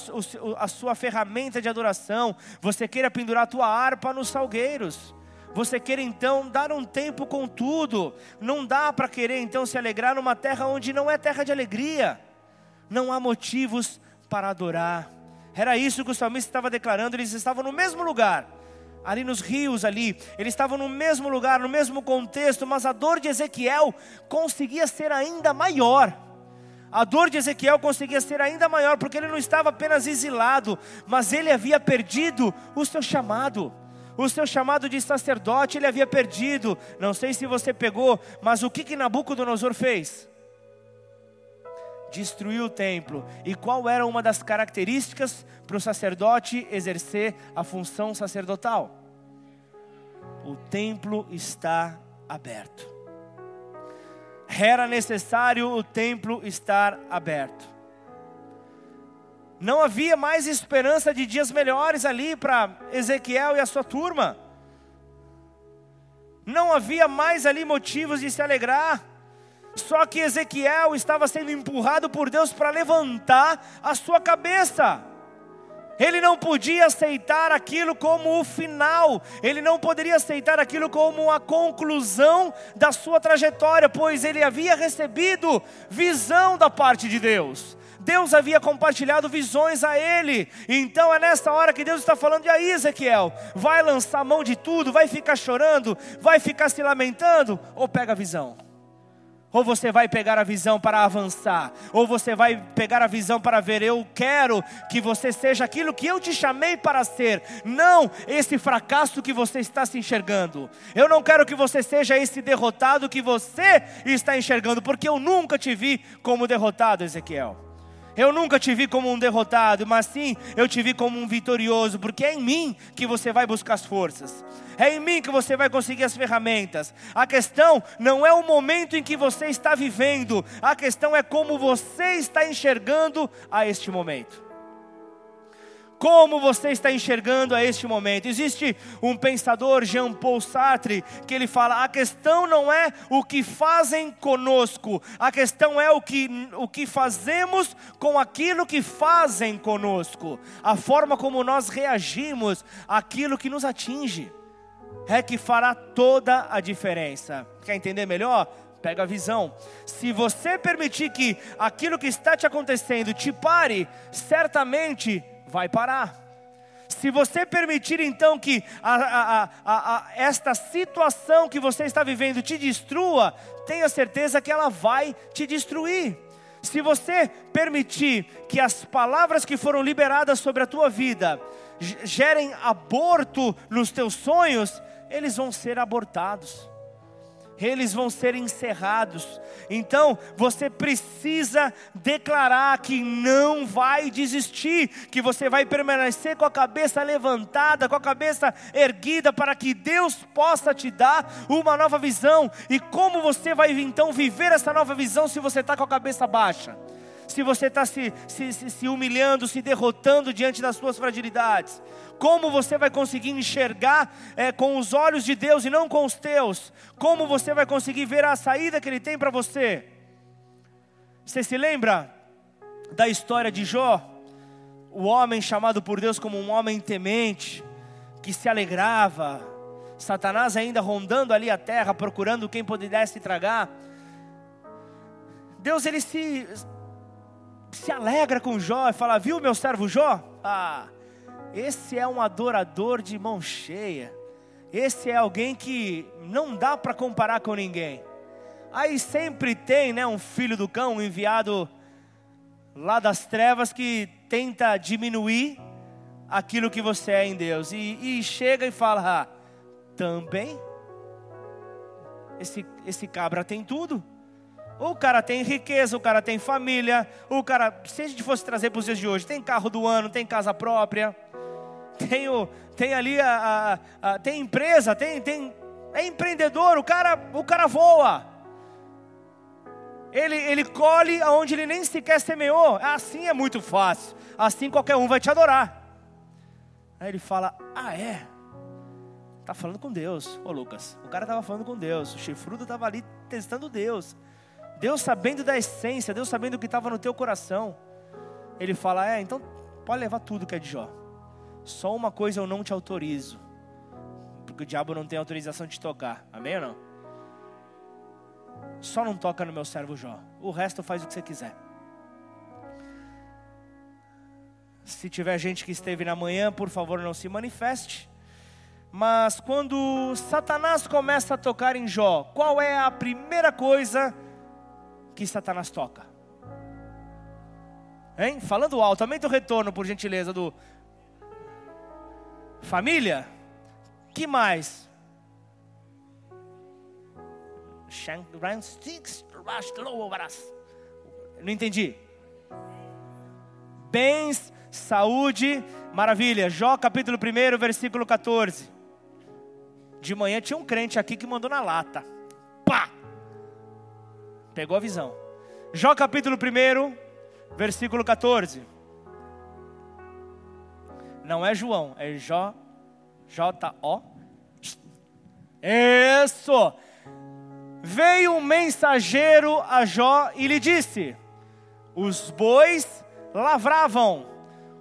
a sua ferramenta de adoração, você queira pendurar a tua harpa nos salgueiros. Você quer então dar um tempo com tudo. Não dá para querer então se alegrar numa terra onde não é terra de alegria. Não há motivos para adorar. Era isso que o salmista estava declarando, eles estavam no mesmo lugar. Ali nos rios ali, eles estavam no mesmo lugar, no mesmo contexto, mas a dor de Ezequiel conseguia ser ainda maior. A dor de Ezequiel conseguia ser ainda maior, porque ele não estava apenas exilado, mas ele havia perdido o seu chamado o seu chamado de sacerdote ele havia perdido. Não sei se você pegou, mas o que, que Nabucodonosor fez? Destruiu o templo. E qual era uma das características para o sacerdote exercer a função sacerdotal? O templo está aberto. Era necessário o templo estar aberto. Não havia mais esperança de dias melhores ali para Ezequiel e a sua turma. Não havia mais ali motivos de se alegrar. Só que Ezequiel estava sendo empurrado por Deus para levantar a sua cabeça. Ele não podia aceitar aquilo como o final, ele não poderia aceitar aquilo como a conclusão da sua trajetória, pois ele havia recebido visão da parte de Deus. Deus havia compartilhado visões a ele. Então é nessa hora que Deus está falando: e aí, Ezequiel, vai lançar mão de tudo, vai ficar chorando, vai ficar se lamentando, ou pega a visão? Ou você vai pegar a visão para avançar, ou você vai pegar a visão para ver, eu quero que você seja aquilo que eu te chamei para ser, não esse fracasso que você está se enxergando. Eu não quero que você seja esse derrotado que você está enxergando, porque eu nunca te vi como derrotado, Ezequiel. Eu nunca te vi como um derrotado, mas sim eu te vi como um vitorioso, porque é em mim que você vai buscar as forças, é em mim que você vai conseguir as ferramentas. A questão não é o momento em que você está vivendo, a questão é como você está enxergando a este momento. Como você está enxergando a este momento? Existe um pensador, Jean Paul Sartre, que ele fala: a questão não é o que fazem conosco, a questão é o que, o que fazemos com aquilo que fazem conosco, a forma como nós reagimos àquilo que nos atinge, é que fará toda a diferença. Quer entender melhor? Pega a visão. Se você permitir que aquilo que está te acontecendo te pare, certamente vai parar. Se você permitir então que a, a, a, esta situação que você está vivendo te destrua, tenha certeza que ela vai te destruir. Se você permitir que as palavras que foram liberadas sobre a tua vida gerem aborto nos teus sonhos, eles vão ser abortados eles vão ser encerrados. Então, você precisa declarar que não vai desistir, que você vai permanecer com a cabeça levantada, com a cabeça erguida, para que Deus possa te dar uma nova visão. E como você vai então viver essa nova visão se você está com a cabeça baixa? Se você está se, se, se humilhando, se derrotando diante das suas fragilidades, como você vai conseguir enxergar é, com os olhos de Deus e não com os teus? Como você vai conseguir ver a saída que Ele tem para você? Você se lembra da história de Jó? O homem chamado por Deus como um homem temente, que se alegrava, Satanás ainda rondando ali a terra, procurando quem pudesse tragar. Deus ele se se alegra com Jó e fala: Viu meu servo Jó? Ah, esse é um adorador de mão cheia. Esse é alguém que não dá para comparar com ninguém. Aí sempre tem, né, um filho do cão enviado lá das trevas que tenta diminuir aquilo que você é em Deus e, e chega e fala: ah, também esse esse cabra tem tudo. O cara tem riqueza, o cara tem família, o cara, se a gente fosse trazer para os dias de hoje, tem carro do ano, tem casa própria tem, o, tem ali a, a, a, tem empresa, tem, tem é empreendedor, o cara, o cara voa. Ele, ele colhe aonde ele nem sequer semeou. Assim é muito fácil. Assim qualquer um vai te adorar. Aí ele fala: Ah, é? Tá falando com Deus. Ô Lucas, o cara estava falando com Deus. O chifrudo estava ali testando Deus. Deus sabendo da essência, Deus sabendo o que estava no teu coração. Ele fala: É, então pode levar tudo que é de Jó. Só uma coisa eu não te autorizo. Porque o diabo não tem autorização de tocar. Amém ou não? Só não toca no meu servo Jó. O resto faz o que você quiser. Se tiver gente que esteve na manhã, por favor, não se manifeste. Mas quando Satanás começa a tocar em Jó, qual é a primeira coisa que Satanás toca? Hein? Falando alto, aumenta o retorno, por gentileza, do, Família? Que mais? Não entendi. Bens, saúde, maravilha. Jó capítulo 1, versículo 14. De manhã tinha um crente aqui que mandou na lata. Pá! Pegou a visão. Jó capítulo 1, versículo 14. Não é João, é Jó, J-O. Isso! Veio um mensageiro a Jó e lhe disse: Os bois lavravam,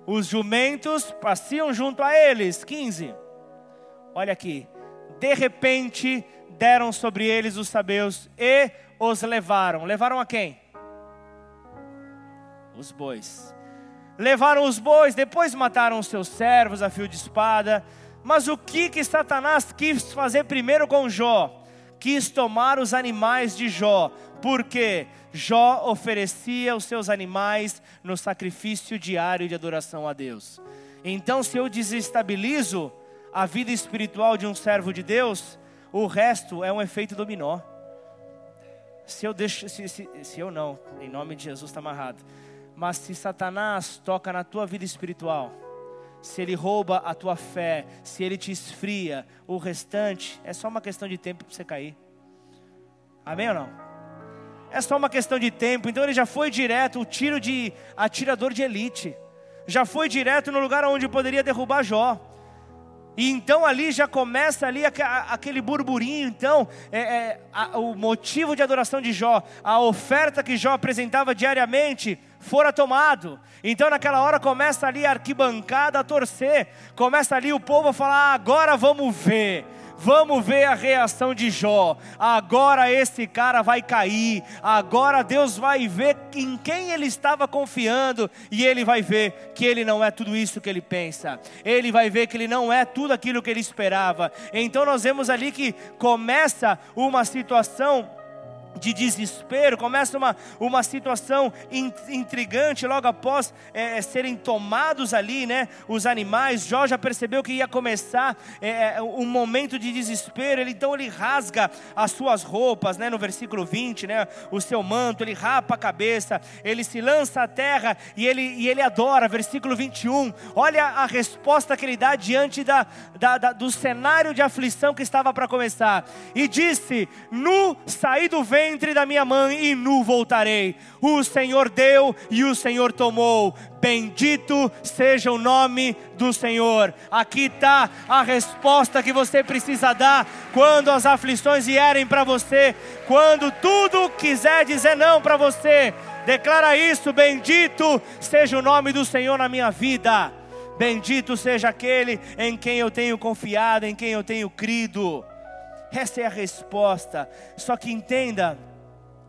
os jumentos passiam junto a eles. 15. Olha aqui. De repente deram sobre eles os sabeus e os levaram. Levaram a quem? Os bois levaram os bois, depois mataram os seus servos a fio de espada. Mas o que que Satanás quis fazer primeiro com Jó? Quis tomar os animais de Jó, porque Jó oferecia os seus animais no sacrifício diário de adoração a Deus. Então, se eu desestabilizo a vida espiritual de um servo de Deus, o resto é um efeito dominó. Se eu deixo, se, se, se eu não, em nome de Jesus está amarrado mas se Satanás toca na tua vida espiritual, se ele rouba a tua fé, se ele te esfria, o restante é só uma questão de tempo para você cair. Amém ou não? É só uma questão de tempo. Então ele já foi direto, o tiro de atirador de elite. já foi direto no lugar onde poderia derrubar Jó. E então ali já começa ali aquele burburinho, então, é, é, a, o motivo de adoração de Jó, a oferta que Jó apresentava diariamente, fora tomado. Então naquela hora começa ali a arquibancada a torcer, começa ali o povo a falar: ah, agora vamos ver. Vamos ver a reação de Jó. Agora esse cara vai cair. Agora Deus vai ver em quem ele estava confiando. E ele vai ver que ele não é tudo isso que ele pensa. Ele vai ver que ele não é tudo aquilo que ele esperava. Então nós vemos ali que começa uma situação de desespero, começa uma, uma situação intrigante logo após é, é, serem tomados ali, né, os animais. Jó já percebeu que ia começar é, é, um momento de desespero, ele, então ele rasga as suas roupas, né, no versículo 20, né, o seu manto, ele rapa a cabeça, ele se lança à terra e ele, e ele adora, versículo 21. Olha a resposta que ele dá diante da, da, da do cenário de aflição que estava para começar. E disse: Nu saí do vento ventre da minha mãe e nu voltarei. O Senhor deu e o Senhor tomou. Bendito seja o nome do Senhor. Aqui está a resposta que você precisa dar quando as aflições vierem para você, quando tudo quiser dizer não para você. Declara isso: Bendito seja o nome do Senhor na minha vida. Bendito seja aquele em quem eu tenho confiado, em quem eu tenho crido. Essa é a resposta. Só que entenda,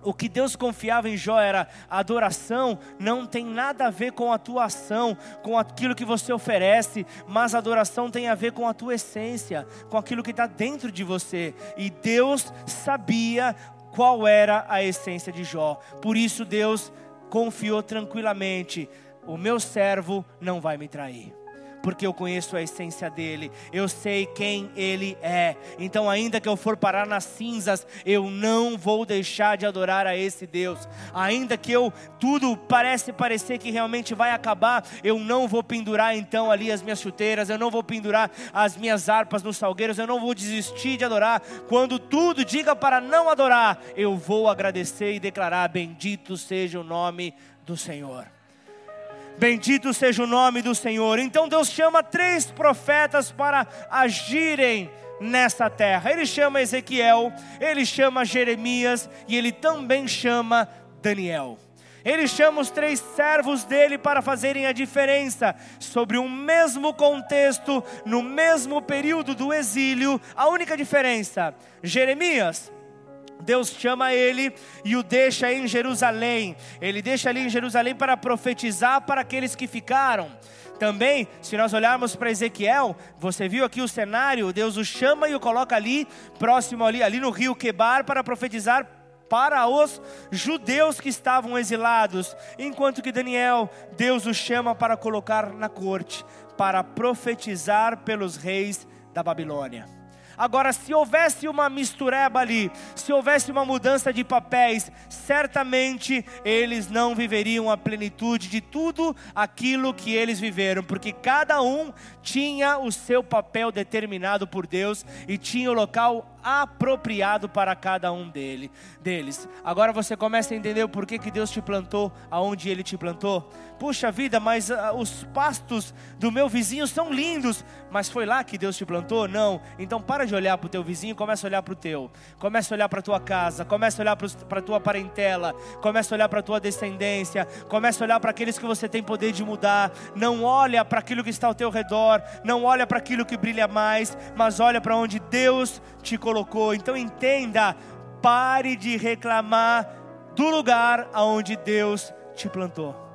o que Deus confiava em Jó era adoração não tem nada a ver com a tua ação, com aquilo que você oferece, mas adoração tem a ver com a tua essência, com aquilo que está dentro de você. E Deus sabia qual era a essência de Jó. Por isso Deus confiou tranquilamente: o meu servo não vai me trair porque eu conheço a essência dele, eu sei quem ele é. Então, ainda que eu for parar nas cinzas, eu não vou deixar de adorar a esse Deus. Ainda que eu tudo parece parecer que realmente vai acabar, eu não vou pendurar então ali as minhas chuteiras, eu não vou pendurar as minhas harpas nos salgueiros, eu não vou desistir de adorar. Quando tudo diga para não adorar, eu vou agradecer e declarar: bendito seja o nome do Senhor. Bendito seja o nome do Senhor. Então Deus chama três profetas para agirem nessa terra. Ele chama Ezequiel, ele chama Jeremias e ele também chama Daniel. Ele chama os três servos dele para fazerem a diferença sobre um mesmo contexto, no mesmo período do exílio. A única diferença: Jeremias Deus chama ele e o deixa em Jerusalém. Ele deixa ali em Jerusalém para profetizar para aqueles que ficaram. Também, se nós olharmos para Ezequiel, você viu aqui o cenário, Deus o chama e o coloca ali, próximo ali, ali no rio Quebar, para profetizar para os judeus que estavam exilados, enquanto que Daniel, Deus o chama para colocar na corte, para profetizar pelos reis da Babilônia. Agora, se houvesse uma mistureba ali, se houvesse uma mudança de papéis, certamente eles não viveriam a plenitude de tudo aquilo que eles viveram, porque cada um tinha o seu papel determinado por Deus e tinha o local apropriado para cada um dele, deles. Agora você começa a entender o porquê que Deus te plantou aonde Ele te plantou. Puxa vida, mas uh, os pastos do meu vizinho são lindos, mas foi lá que Deus te plantou? Não. Então para de olhar para o teu vizinho, começa a olhar para o teu. Começa a olhar para a tua casa, começa a olhar para a tua parentela, começa a olhar para a tua descendência, começa a olhar para aqueles que você tem poder de mudar. Não olha para aquilo que está ao teu redor, não olha para aquilo que brilha mais, mas olha para onde Deus te colocou. Então entenda, pare de reclamar do lugar aonde Deus te plantou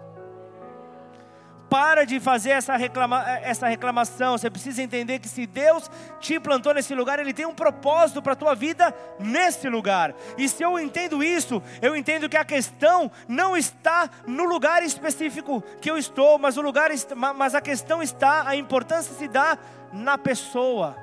para de fazer essa, reclama, essa reclamação. Você precisa entender que se Deus te plantou nesse lugar, Ele tem um propósito para a tua vida nesse lugar. E se eu entendo isso, eu entendo que a questão não está no lugar específico que eu estou, mas, o lugar, mas a questão está, a importância se dá na pessoa.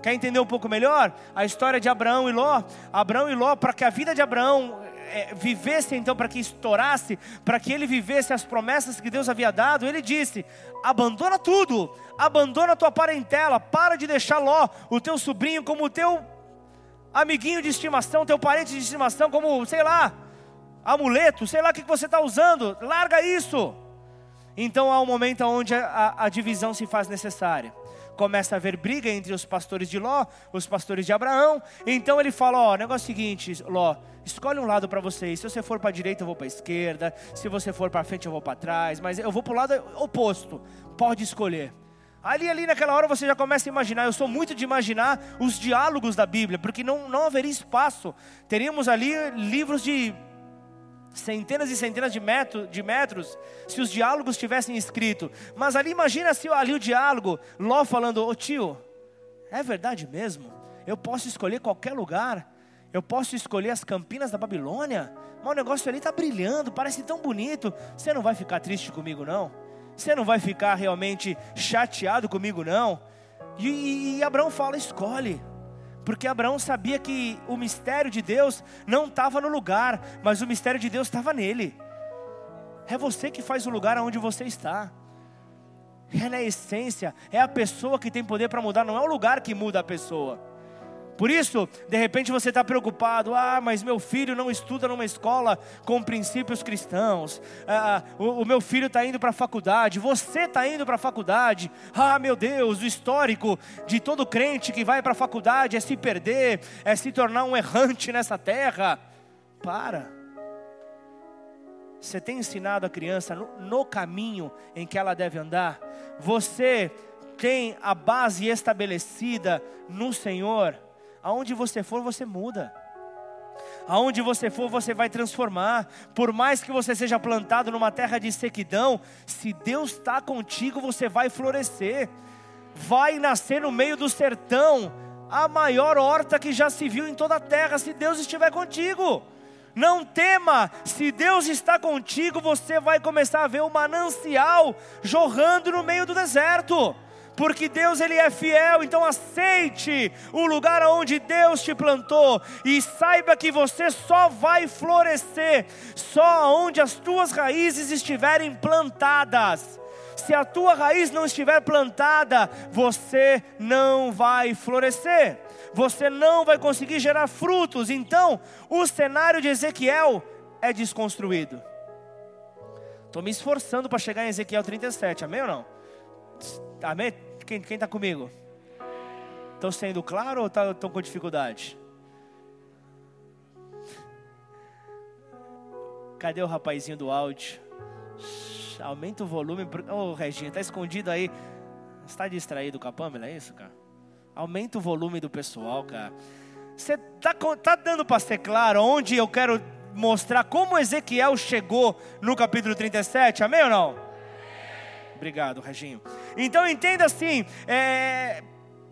Quer entender um pouco melhor? A história de Abraão e Ló. Abraão e Ló, para que a vida de Abraão é, vivesse então, para que estourasse, para que ele vivesse as promessas que Deus havia dado, ele disse: abandona tudo, abandona a tua parentela, para de deixar Ló, o teu sobrinho, como o teu amiguinho de estimação, teu parente de estimação, como, sei lá, amuleto, sei lá o que você está usando, larga isso. Então há um momento onde a, a, divisão se faz necessária. Começa a haver briga entre os pastores de Ló, os pastores de Abraão. Então ele fala: Ó, negócio seguinte, Ló, escolhe um lado para vocês. Se você for para a direita, eu vou para a esquerda. Se você for para frente, eu vou para trás. Mas eu vou para o lado oposto. Pode escolher. Ali, ali naquela hora você já começa a imaginar. Eu sou muito de imaginar os diálogos da Bíblia, porque não, não haveria espaço. Teríamos ali livros de centenas e centenas de, metro, de metros se os diálogos tivessem escrito. Mas ali imagina se ali o diálogo, Ló falando, ô tio, é verdade mesmo? Eu posso escolher qualquer lugar. Eu posso escolher as campinas da Babilônia. Mas o negócio ali está brilhando, parece tão bonito. Você não vai ficar triste comigo, não? Você não vai ficar realmente chateado comigo, não? E, e, e Abraão fala: escolhe. Porque Abraão sabia que o mistério de Deus não estava no lugar, mas o mistério de Deus estava nele. É você que faz o lugar onde você está. É na essência, é a pessoa que tem poder para mudar, não é o lugar que muda a pessoa. Por isso, de repente você está preocupado, ah, mas meu filho não estuda numa escola com princípios cristãos, ah, o, o meu filho está indo para a faculdade, você está indo para a faculdade, ah, meu Deus, o histórico de todo crente que vai para a faculdade é se perder, é se tornar um errante nessa terra. Para. Você tem ensinado a criança no, no caminho em que ela deve andar? Você tem a base estabelecida no Senhor? Aonde você for, você muda. Aonde você for, você vai transformar. Por mais que você seja plantado numa terra de sequidão, se Deus está contigo, você vai florescer. Vai nascer no meio do sertão a maior horta que já se viu em toda a terra, se Deus estiver contigo. Não tema, se Deus está contigo, você vai começar a ver o manancial jorrando no meio do deserto porque Deus ele é fiel, então aceite o lugar onde Deus te plantou e saiba que você só vai florescer só onde as tuas raízes estiverem plantadas. Se a tua raiz não estiver plantada, você não vai florescer. Você não vai conseguir gerar frutos. Então, o cenário de Ezequiel é desconstruído. Estou me esforçando para chegar em Ezequiel 37, amém ou não? Amém? Quem está comigo? Estou sendo claro ou estão tá, com dificuldade? Cadê o rapazinho do áudio? Aumenta o volume. Ô, oh, Reginha, tá escondido aí. Está distraído com a Pamela, é isso, cara? Aumenta o volume do pessoal, cara. Você tá, tá dando para ser claro onde eu quero mostrar como Ezequiel chegou no capítulo 37? Amém ou não? Obrigado, Reginho. Então entenda assim, é,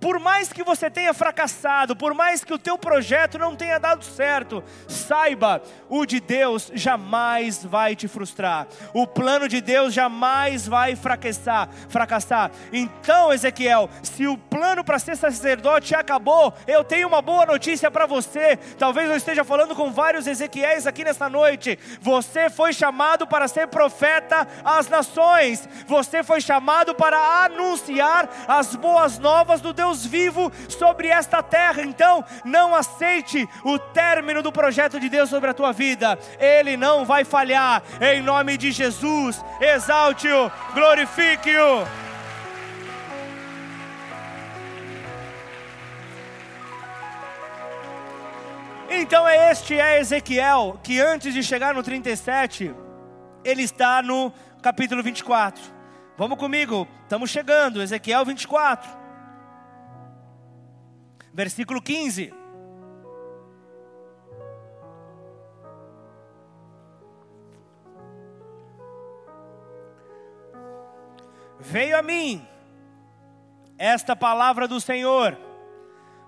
por mais que você tenha fracassado, por mais que o teu projeto não tenha dado certo, saiba, o de Deus jamais vai te frustrar. O plano de Deus jamais vai fracassar, fracassar. Então, Ezequiel, se o plano para ser sacerdote acabou, eu tenho uma boa notícia para você. Talvez eu esteja falando com vários Ezequiéis aqui nesta noite. Você foi chamado para ser profeta às nações. Você foi chamado para anunciar as boas novas do Deus Deus vivo sobre esta terra. Então, não aceite o término do projeto de Deus sobre a tua vida. Ele não vai falhar. Em nome de Jesus, exalte-o, glorifique-o. Então é este é Ezequiel, que antes de chegar no 37, ele está no capítulo 24. Vamos comigo, estamos chegando, Ezequiel 24 versículo 15. Veio a mim esta palavra do Senhor,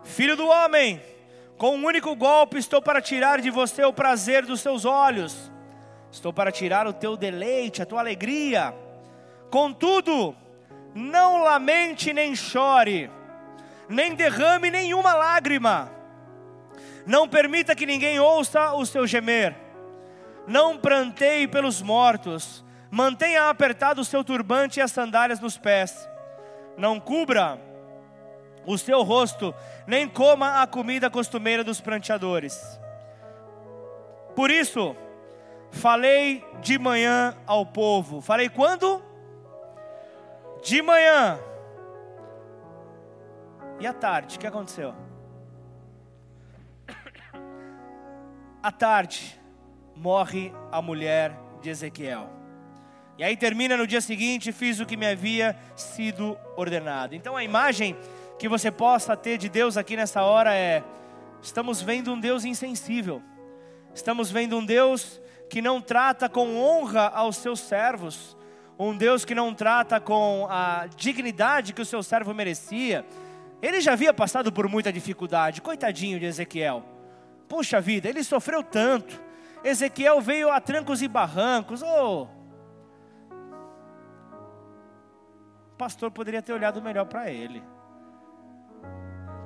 filho do homem, com um único golpe estou para tirar de você o prazer dos seus olhos, estou para tirar o teu deleite, a tua alegria. Contudo, não lamente nem chore nem derrame nenhuma lágrima. Não permita que ninguém ouça o seu gemer. Não pranteie pelos mortos. Mantenha apertado o seu turbante e as sandálias nos pés. Não cubra o seu rosto, nem coma a comida costumeira dos pranteadores. Por isso, falei de manhã ao povo. Falei quando? De manhã. E à tarde, o que aconteceu? À tarde, morre a mulher de Ezequiel. E aí termina no dia seguinte: fiz o que me havia sido ordenado. Então a imagem que você possa ter de Deus aqui nessa hora é: estamos vendo um Deus insensível, estamos vendo um Deus que não trata com honra aos seus servos, um Deus que não trata com a dignidade que o seu servo merecia. Ele já havia passado por muita dificuldade, coitadinho de Ezequiel. Puxa vida, ele sofreu tanto. Ezequiel veio a trancos e barrancos. Oh, o pastor poderia ter olhado melhor para ele.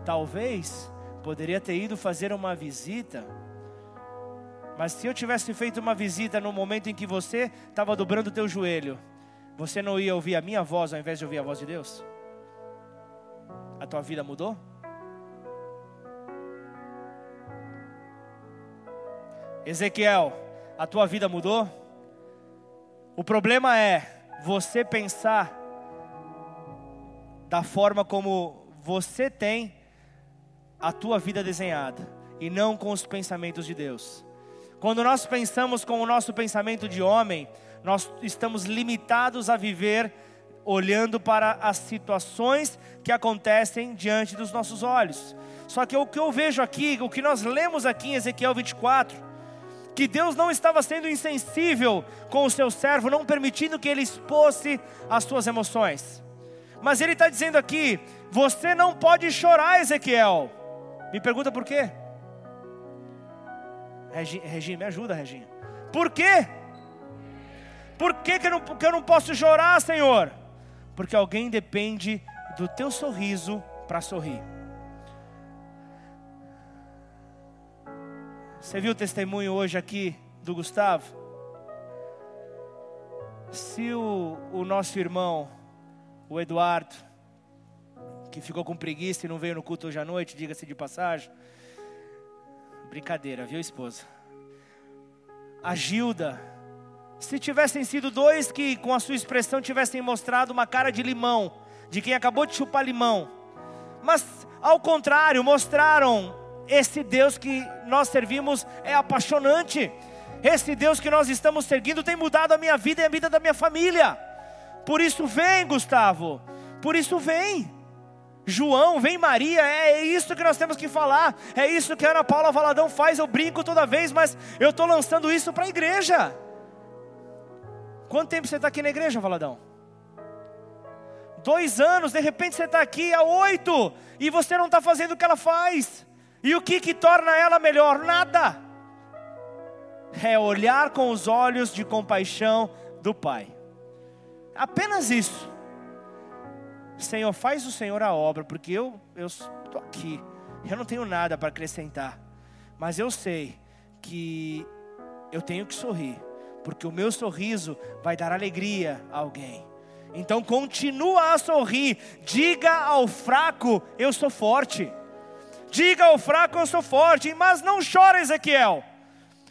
Talvez poderia ter ido fazer uma visita. Mas se eu tivesse feito uma visita no momento em que você estava dobrando o teu joelho, você não ia ouvir a minha voz ao invés de ouvir a voz de Deus? A tua vida mudou? Ezequiel, a tua vida mudou? O problema é você pensar da forma como você tem a tua vida desenhada e não com os pensamentos de Deus. Quando nós pensamos com o nosso pensamento de homem, nós estamos limitados a viver olhando para as situações que acontecem diante dos nossos olhos. Só que o que eu vejo aqui, o que nós lemos aqui em Ezequiel 24, que Deus não estava sendo insensível com o seu servo, não permitindo que ele expôsse as suas emoções. Mas ele está dizendo aqui: você não pode chorar, Ezequiel. Me pergunta por quê? Reginha, me ajuda, Reginha. Por quê? Por que, que, eu não, que eu não posso chorar, Senhor? Porque alguém depende do teu sorriso para sorrir. Você viu o testemunho hoje aqui do Gustavo? Se o, o nosso irmão, o Eduardo, que ficou com preguiça e não veio no culto hoje à noite, diga-se de passagem. Brincadeira, viu, esposa? A Gilda, se tivessem sido dois que, com a sua expressão, tivessem mostrado uma cara de limão, de quem acabou de chupar limão, mas ao contrário, mostraram esse Deus que nós servimos é apaixonante. Esse Deus que nós estamos seguindo tem mudado a minha vida e a vida da minha família. Por isso vem, Gustavo. Por isso vem. João, vem Maria, é, é isso que nós temos que falar. É isso que a Ana Paula Valadão faz. Eu brinco toda vez, mas eu estou lançando isso para a igreja. Quanto tempo você está aqui na igreja, Valadão? Dois anos, de repente você está aqui há oito e você não está fazendo o que ela faz. E o que, que torna ela melhor? Nada. É olhar com os olhos de compaixão do Pai. Apenas isso. Senhor, faz o Senhor a obra, porque eu estou aqui. Eu não tenho nada para acrescentar. Mas eu sei que eu tenho que sorrir porque o meu sorriso vai dar alegria a alguém. Então continua a sorrir, diga ao fraco, eu sou forte. Diga ao fraco, eu sou forte, mas não chora, Ezequiel.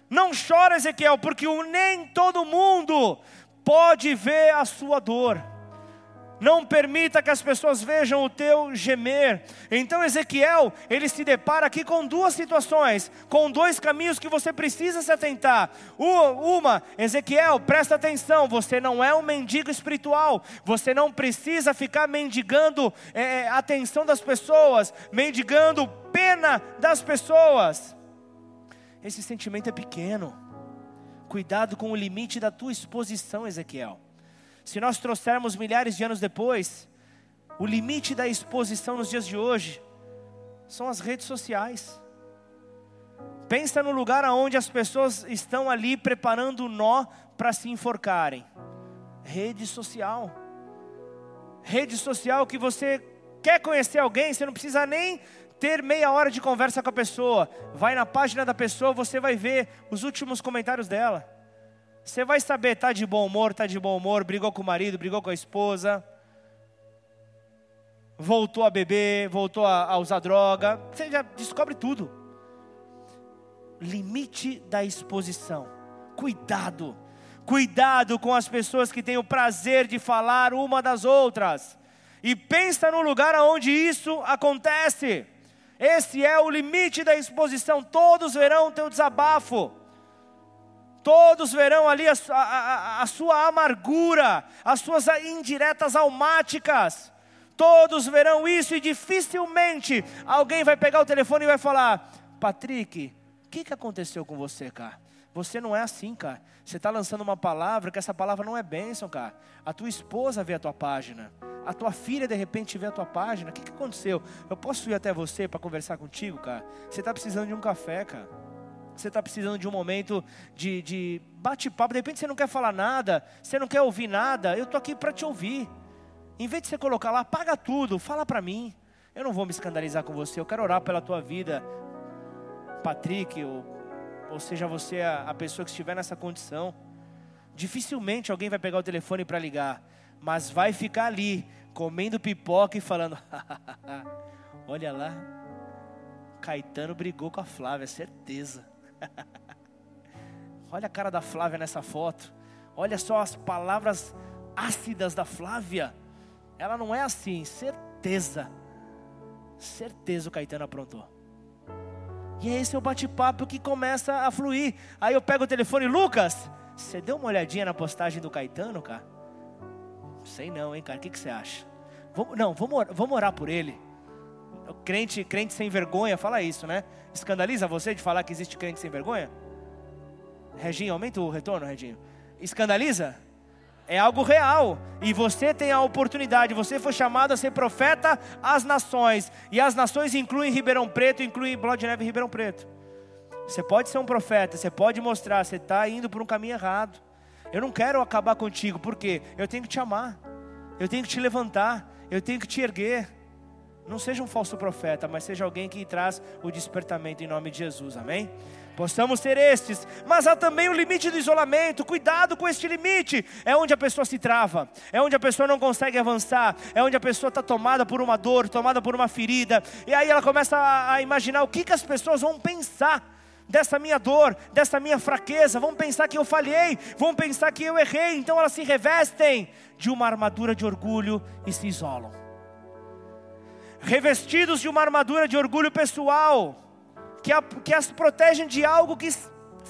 Não chora, Ezequiel, porque nem todo mundo pode ver a sua dor. Não permita que as pessoas vejam o teu gemer. Então Ezequiel, ele se depara aqui com duas situações, com dois caminhos que você precisa se atentar. Uma, Ezequiel, presta atenção, você não é um mendigo espiritual. Você não precisa ficar mendigando é, é atenção das pessoas, mendigando pena das pessoas. Esse sentimento é pequeno. Cuidado com o limite da tua exposição, Ezequiel. Se nós trouxermos milhares de anos depois, o limite da exposição nos dias de hoje são as redes sociais. Pensa no lugar onde as pessoas estão ali preparando o nó para se enforcarem. Rede social. Rede social que você quer conhecer alguém, você não precisa nem ter meia hora de conversa com a pessoa. Vai na página da pessoa, você vai ver os últimos comentários dela. Você vai saber, tá de bom humor, tá de bom humor, brigou com o marido, brigou com a esposa, voltou a beber, voltou a, a usar droga, você já descobre tudo. Limite da exposição. Cuidado, Cuidado com as pessoas que têm o prazer de falar uma das outras. E pensa no lugar onde isso acontece. Esse é o limite da exposição. Todos verão o teu desabafo. Todos verão ali a, a, a, sua amargura, as suas indiretas almáticas. Todos verão isso e dificilmente alguém vai pegar o telefone e vai falar: Patrick, o que, que aconteceu com você, cara? Você não é assim, cara. Você está lançando uma palavra que essa palavra não é bênção, cara. A tua esposa vê a tua página. A tua filha de repente vê a tua página. O que, que aconteceu? Eu posso ir até você para conversar contigo, cara? Você está precisando de um café, cara. Você está precisando de um momento de, de bate-papo. De repente você não quer falar nada, você não quer ouvir nada. Eu estou aqui para te ouvir. Em vez de você colocar lá, paga tudo, fala para mim. Eu não vou me escandalizar com você. Eu quero orar pela tua vida, Patrick, ou, ou seja você a, a pessoa que estiver nessa condição. Dificilmente alguém vai pegar o telefone para ligar, mas vai ficar ali comendo pipoca e falando: Olha lá, Caetano brigou com a Flávia, certeza. Olha a cara da Flávia nessa foto. Olha só as palavras ácidas da Flávia. Ela não é assim, certeza. Certeza o Caetano aprontou. E é esse é o bate-papo que começa a fluir. Aí eu pego o telefone, Lucas, você deu uma olhadinha na postagem do Caetano, cara? Sei não, hein, cara. O que, que você acha? Vamos, não, vamos, vamos orar por ele. Crente, crente sem vergonha fala isso, né? Escandaliza você de falar que existe crente sem vergonha? Reginho, aumenta o retorno, Reginho. Escandaliza? É algo real. E você tem a oportunidade. Você foi chamado a ser profeta às nações. E as nações incluem Ribeirão Preto, incluem Bloco de Neve e Ribeirão Preto. Você pode ser um profeta, você pode mostrar, você está indo por um caminho errado. Eu não quero acabar contigo, porque eu tenho que te amar, eu tenho que te levantar, eu tenho que te erguer. Não seja um falso profeta, mas seja alguém que traz o despertamento em nome de Jesus, amém? Possamos ser estes, mas há também o limite do isolamento. Cuidado com este limite. É onde a pessoa se trava, é onde a pessoa não consegue avançar, é onde a pessoa está tomada por uma dor, tomada por uma ferida, e aí ela começa a, a imaginar o que, que as pessoas vão pensar dessa minha dor, dessa minha fraqueza, vão pensar que eu falhei, vão pensar que eu errei, então elas se revestem de uma armadura de orgulho e se isolam revestidos de uma armadura de orgulho pessoal, que, a, que as protegem de algo que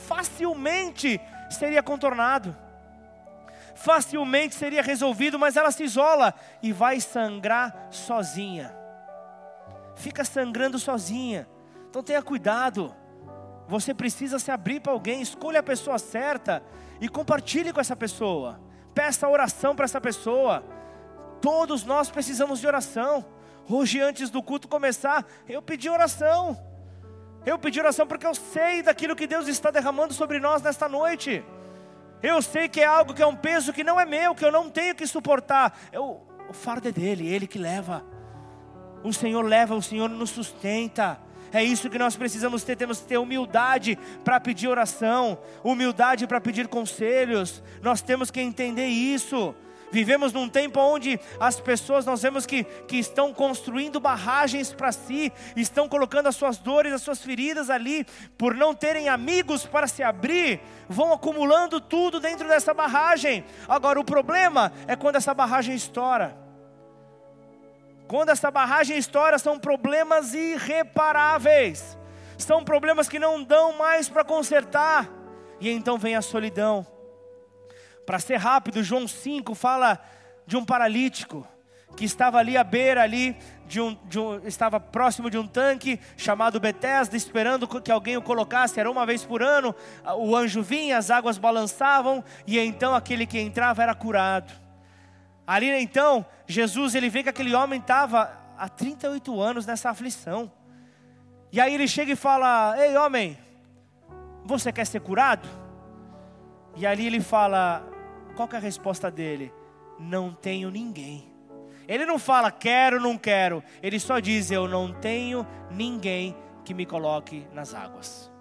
facilmente seria contornado, facilmente seria resolvido, mas ela se isola e vai sangrar sozinha. Fica sangrando sozinha. Então tenha cuidado. Você precisa se abrir para alguém, escolha a pessoa certa e compartilhe com essa pessoa. Peça oração para essa pessoa. Todos nós precisamos de oração. Hoje, antes do culto começar, eu pedi oração. Eu pedi oração porque eu sei daquilo que Deus está derramando sobre nós nesta noite. Eu sei que é algo que é um peso que não é meu, que eu não tenho que suportar. Eu, o fardo é dele, ele que leva. O Senhor leva, o Senhor nos sustenta. É isso que nós precisamos ter, temos que ter humildade para pedir oração, humildade para pedir conselhos. Nós temos que entender isso. Vivemos num tempo onde as pessoas, nós vemos que, que estão construindo barragens para si, estão colocando as suas dores, as suas feridas ali, por não terem amigos para se abrir, vão acumulando tudo dentro dessa barragem. Agora, o problema é quando essa barragem estoura. Quando essa barragem estoura, são problemas irreparáveis, são problemas que não dão mais para consertar, e então vem a solidão para ser rápido, João 5 fala de um paralítico que estava ali à beira ali de um, de um, estava próximo de um tanque chamado Betesda, esperando que alguém o colocasse. Era uma vez por ano. O anjo vinha, as águas balançavam e então aquele que entrava era curado. Ali então Jesus ele vê que aquele homem estava há 38 anos nessa aflição. E aí ele chega e fala: Ei homem, você quer ser curado? E ali ele fala: qual é a resposta dele? Não tenho ninguém. Ele não fala quero, não quero. Ele só diz eu não tenho ninguém que me coloque nas águas.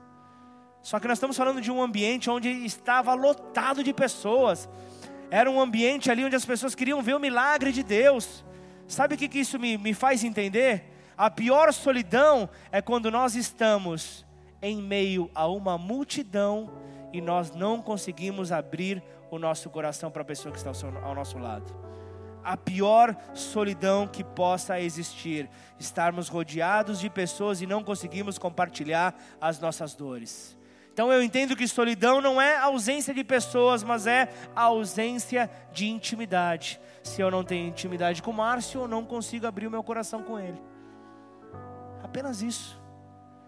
Só que nós estamos falando de um ambiente onde estava lotado de pessoas. Era um ambiente ali onde as pessoas queriam ver o milagre de Deus. Sabe o que, que isso me, me faz entender? A pior solidão é quando nós estamos em meio a uma multidão e nós não conseguimos abrir o nosso coração para a pessoa que está ao, nosso lado. A pior solidão que possa existir, estarmos rodeados de pessoas e não conseguimos compartilhar as nossas dores. Então eu entendo que solidão não é ausência de pessoas, mas é a ausência de intimidade. Se eu não tenho intimidade com Márcio, eu não consigo abrir o meu coração com ele. Apenas isso.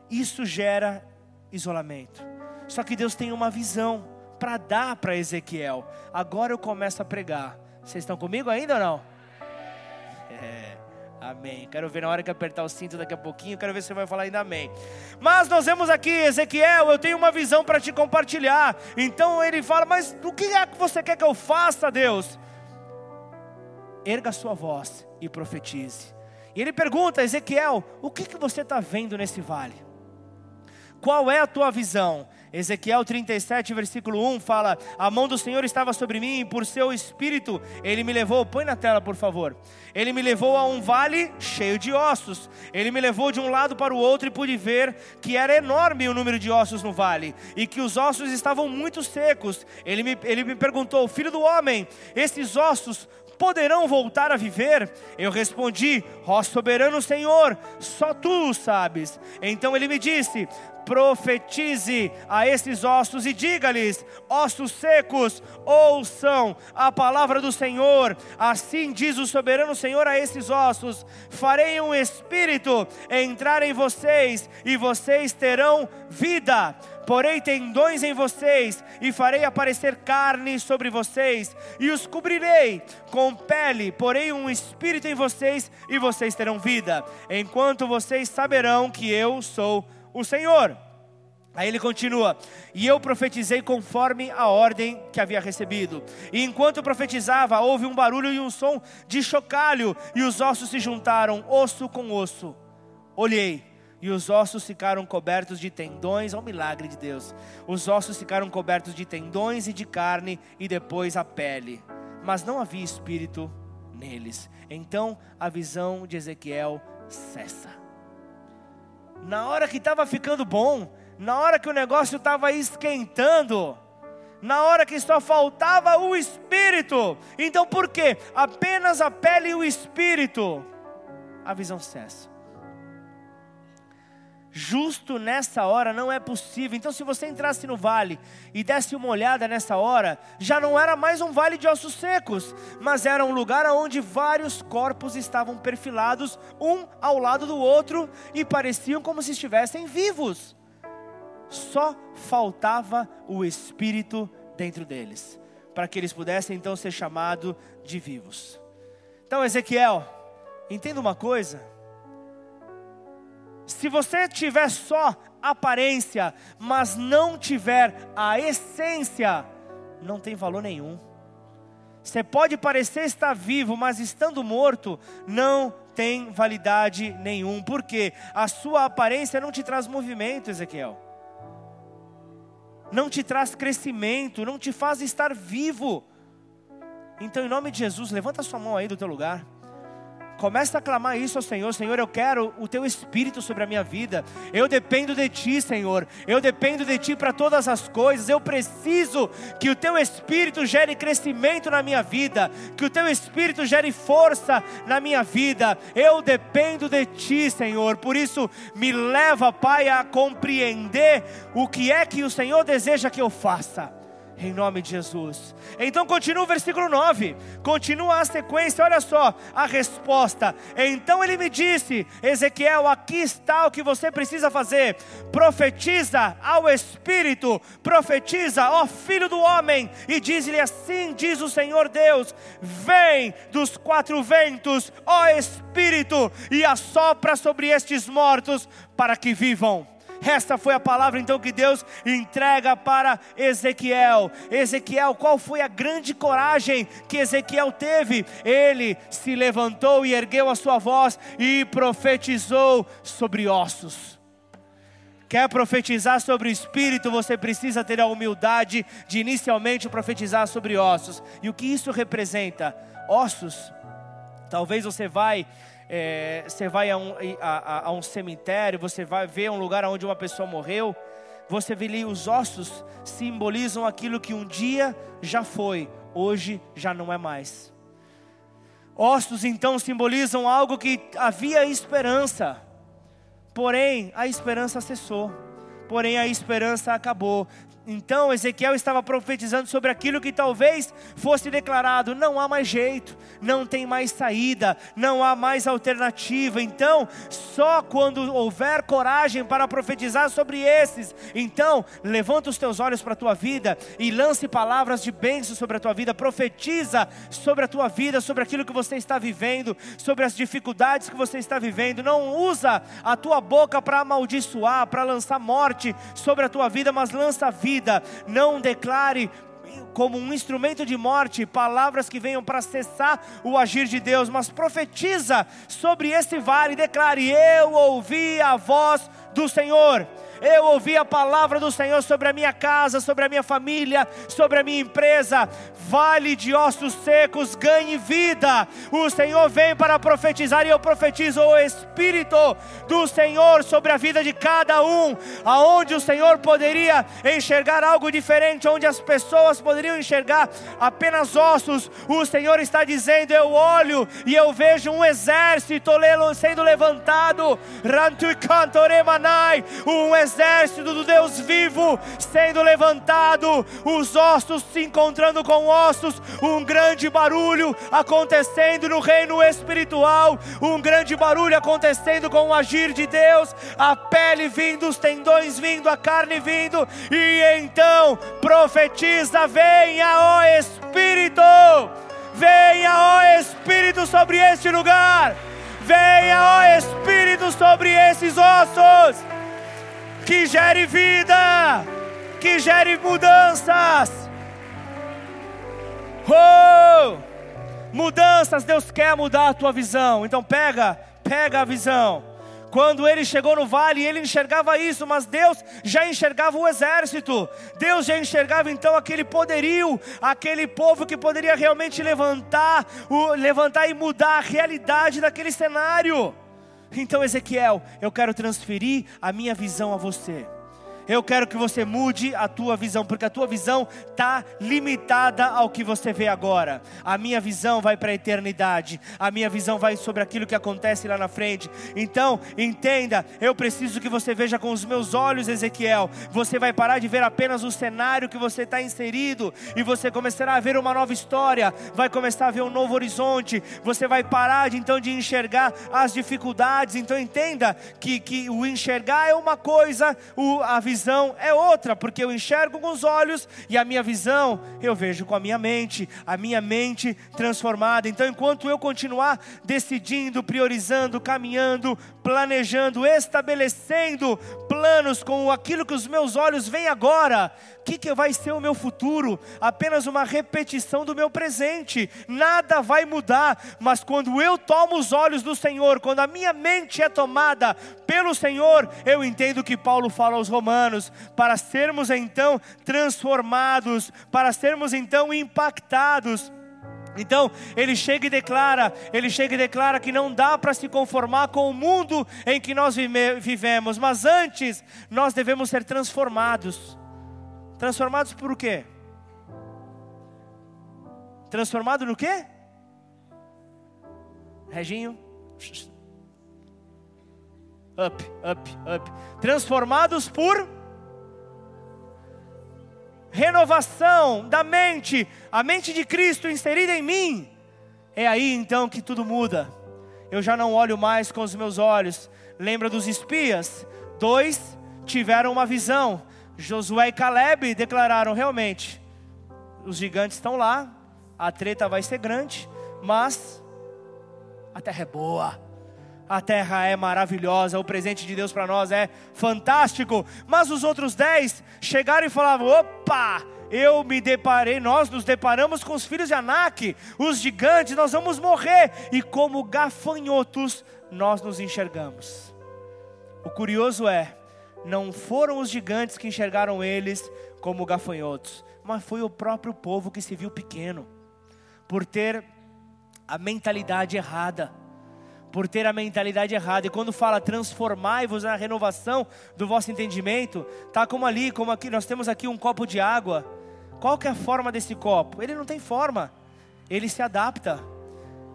Isso gera isolamento. Só que Deus tem uma visão para dar para Ezequiel. Agora eu começo a pregar. Vocês estão comigo ainda ou não? É, amém. Quero ver na hora que apertar o cinto daqui a pouquinho, quero ver se você vai falar ainda amém. Mas nós vemos aqui, Ezequiel, eu tenho uma visão para te compartilhar. Então ele fala: Mas o que é que você quer que eu faça, Deus? Erga sua voz e profetize. E ele pergunta, Ezequiel, o que, que você está vendo nesse vale? Qual é a tua visão? Ezequiel 37, versículo 1 fala: A mão do Senhor estava sobre mim, e por seu espírito ele me levou. Põe na tela, por favor. Ele me levou a um vale cheio de ossos. Ele me levou de um lado para o outro e pude ver que era enorme o número de ossos no vale e que os ossos estavam muito secos. Ele me, ele me perguntou: Filho do homem, esses ossos poderão voltar a viver? Eu respondi: Ó soberano Senhor, só tu sabes. Então ele me disse: profetize a esses ossos e diga-lhes: ossos secos, ouçam a palavra do Senhor. Assim diz o soberano Senhor a esses ossos: farei um espírito entrar em vocês e vocês terão vida porei tendões em vocês, e farei aparecer carne sobre vocês, e os cobrirei com pele, porei um espírito em vocês, e vocês terão vida, enquanto vocês saberão que eu sou o Senhor. Aí ele continua: E eu profetizei conforme a ordem que havia recebido. E enquanto profetizava, houve um barulho e um som de chocalho, e os ossos se juntaram, osso com osso. Olhei, e os ossos ficaram cobertos de tendões, é um milagre de Deus. Os ossos ficaram cobertos de tendões e de carne, e depois a pele. Mas não havia espírito neles. Então a visão de Ezequiel cessa. Na hora que estava ficando bom, na hora que o negócio estava esquentando, na hora que só faltava o espírito. Então por quê? Apenas a pele e o espírito. A visão cessa. Justo nessa hora não é possível. Então, se você entrasse no vale e desse uma olhada nessa hora, já não era mais um vale de ossos secos, mas era um lugar onde vários corpos estavam perfilados, um ao lado do outro, e pareciam como se estivessem vivos só faltava o Espírito dentro deles, para que eles pudessem então ser chamados de vivos. Então, Ezequiel, entenda uma coisa: se você tiver só aparência, mas não tiver a essência, não tem valor nenhum. Você pode parecer estar vivo, mas estando morto, não tem validade nenhum, porque a sua aparência não te traz movimento, Ezequiel não te traz crescimento, não te faz estar vivo. Então, em nome de Jesus, levanta sua mão aí do teu lugar. Começa a clamar isso ao Senhor, Senhor, eu quero o teu espírito sobre a minha vida. Eu dependo de ti, Senhor. Eu dependo de ti para todas as coisas. Eu preciso que o teu espírito gere crescimento na minha vida, que o teu espírito gere força na minha vida. Eu dependo de ti, Senhor. Por isso, me leva, Pai, a compreender o que é que o Senhor deseja que eu faça em nome de Jesus. Então continua o versículo 9, continua a sequência, olha só a resposta. Então ele me disse: Ezequiel, aqui está o que você precisa fazer. Profetiza ao Espírito, profetiza, ó Filho do homem, e diz-lhe assim: diz o Senhor Deus: Vem dos quatro ventos, ó Espírito, e assopra sobre estes mortos para que vivam. Esta foi a palavra então que Deus entrega para Ezequiel. Ezequiel, qual foi a grande coragem que Ezequiel teve? Ele se levantou e ergueu a sua voz e profetizou sobre ossos. Quer profetizar sobre o espírito, você precisa ter a humildade de inicialmente profetizar sobre ossos. E o que isso representa? Ossos. Talvez você vai é, você vai a um, a, a um, cemitério, você vai ver um lugar onde uma pessoa morreu, você vê ali os ossos simbolizam aquilo que um dia já foi, hoje já não é mais. Ossos então simbolizam algo que havia esperança, porém a esperança cessou, porém a esperança acabou. Então Ezequiel estava profetizando sobre aquilo que talvez fosse declarado: não há mais jeito, não tem mais saída, não há mais alternativa. Então, só quando houver coragem para profetizar sobre esses, então levanta os teus olhos para a tua vida e lance palavras de bênção sobre a tua vida, profetiza sobre a tua vida, sobre aquilo que você está vivendo, sobre as dificuldades que você está vivendo. Não usa a tua boca para amaldiçoar, para lançar morte sobre a tua vida, mas lança vida vida, não declare como um instrumento de morte palavras que venham para cessar o agir de Deus, mas profetiza sobre esse vale, declare: Eu ouvi a voz do Senhor eu ouvi a palavra do Senhor sobre a minha casa, sobre a minha família, sobre a minha empresa. Vale de ossos secos, ganhe vida. O Senhor vem para profetizar e eu profetizo o Espírito do Senhor sobre a vida de cada um, aonde o Senhor poderia enxergar algo diferente, onde as pessoas poderiam enxergar apenas ossos. O Senhor está dizendo: Eu olho e eu vejo um exército sendo levantado. Um exército exército do Deus vivo sendo levantado, os ossos se encontrando com ossos, um grande barulho acontecendo no reino espiritual, um grande barulho acontecendo com o agir de Deus, a pele vindo, os tendões vindo, a carne vindo, e então profetiza: venha, ó Espírito, venha, ó Espírito, sobre este lugar. Venha, ó Espírito, sobre esses ossos que gere vida, que gere mudanças. Oh! Mudanças, Deus quer mudar a tua visão. Então pega, pega a visão. Quando ele chegou no vale, ele enxergava isso, mas Deus já enxergava o exército. Deus já enxergava então aquele poderio, aquele povo que poderia realmente levantar, levantar e mudar a realidade daquele cenário. Então, Ezequiel, eu quero transferir a minha visão a você. Eu quero que você mude a tua visão, porque a tua visão está limitada ao que você vê agora. A minha visão vai para a eternidade, a minha visão vai sobre aquilo que acontece lá na frente. Então, entenda, eu preciso que você veja com os meus olhos, Ezequiel. Você vai parar de ver apenas o cenário que você está inserido e você começará a ver uma nova história, vai começar a ver um novo horizonte. Você vai parar de, então de enxergar as dificuldades. Então, entenda que, que o enxergar é uma coisa, o, a visão visão é outra, porque eu enxergo com os olhos e a minha visão eu vejo com a minha mente, a minha mente transformada. Então, enquanto eu continuar decidindo, priorizando, caminhando, planejando, estabelecendo planos com aquilo que os meus olhos veem agora, o que, que vai ser o meu futuro? Apenas uma repetição do meu presente, nada vai mudar, mas quando eu tomo os olhos do Senhor, quando a minha mente é tomada pelo Senhor, eu entendo que Paulo fala aos Romanos, para sermos então transformados, para sermos então impactados. Então, ele chega e declara, ele chega e declara que não dá para se conformar com o mundo em que nós vivemos, mas antes nós devemos ser transformados. Transformados por quê? Transformado no quê? Reginho. Up, up, up. Transformados por renovação da mente, a mente de Cristo inserida em mim. É aí então que tudo muda. Eu já não olho mais com os meus olhos. Lembra dos espias? Dois tiveram uma visão. Josué e Caleb declararam realmente: os gigantes estão lá, a treta vai ser grande, mas a terra é boa, a terra é maravilhosa, o presente de Deus para nós é fantástico. Mas os outros dez chegaram e falavam: opa, eu me deparei, nós nos deparamos com os filhos de Anak, os gigantes, nós vamos morrer, e como gafanhotos nós nos enxergamos. O curioso é, não foram os gigantes que enxergaram eles como gafanhotos, mas foi o próprio povo que se viu pequeno, por ter a mentalidade errada por ter a mentalidade errada. E quando fala transformai-vos na renovação do vosso entendimento, tá como ali, como aqui, nós temos aqui um copo de água. Qual que é a forma desse copo? Ele não tem forma. Ele se adapta.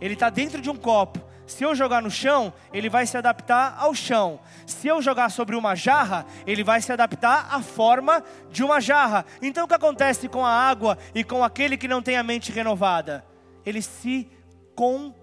Ele está dentro de um copo. Se eu jogar no chão, ele vai se adaptar ao chão. Se eu jogar sobre uma jarra, ele vai se adaptar à forma de uma jarra. Então o que acontece com a água e com aquele que não tem a mente renovada? Ele se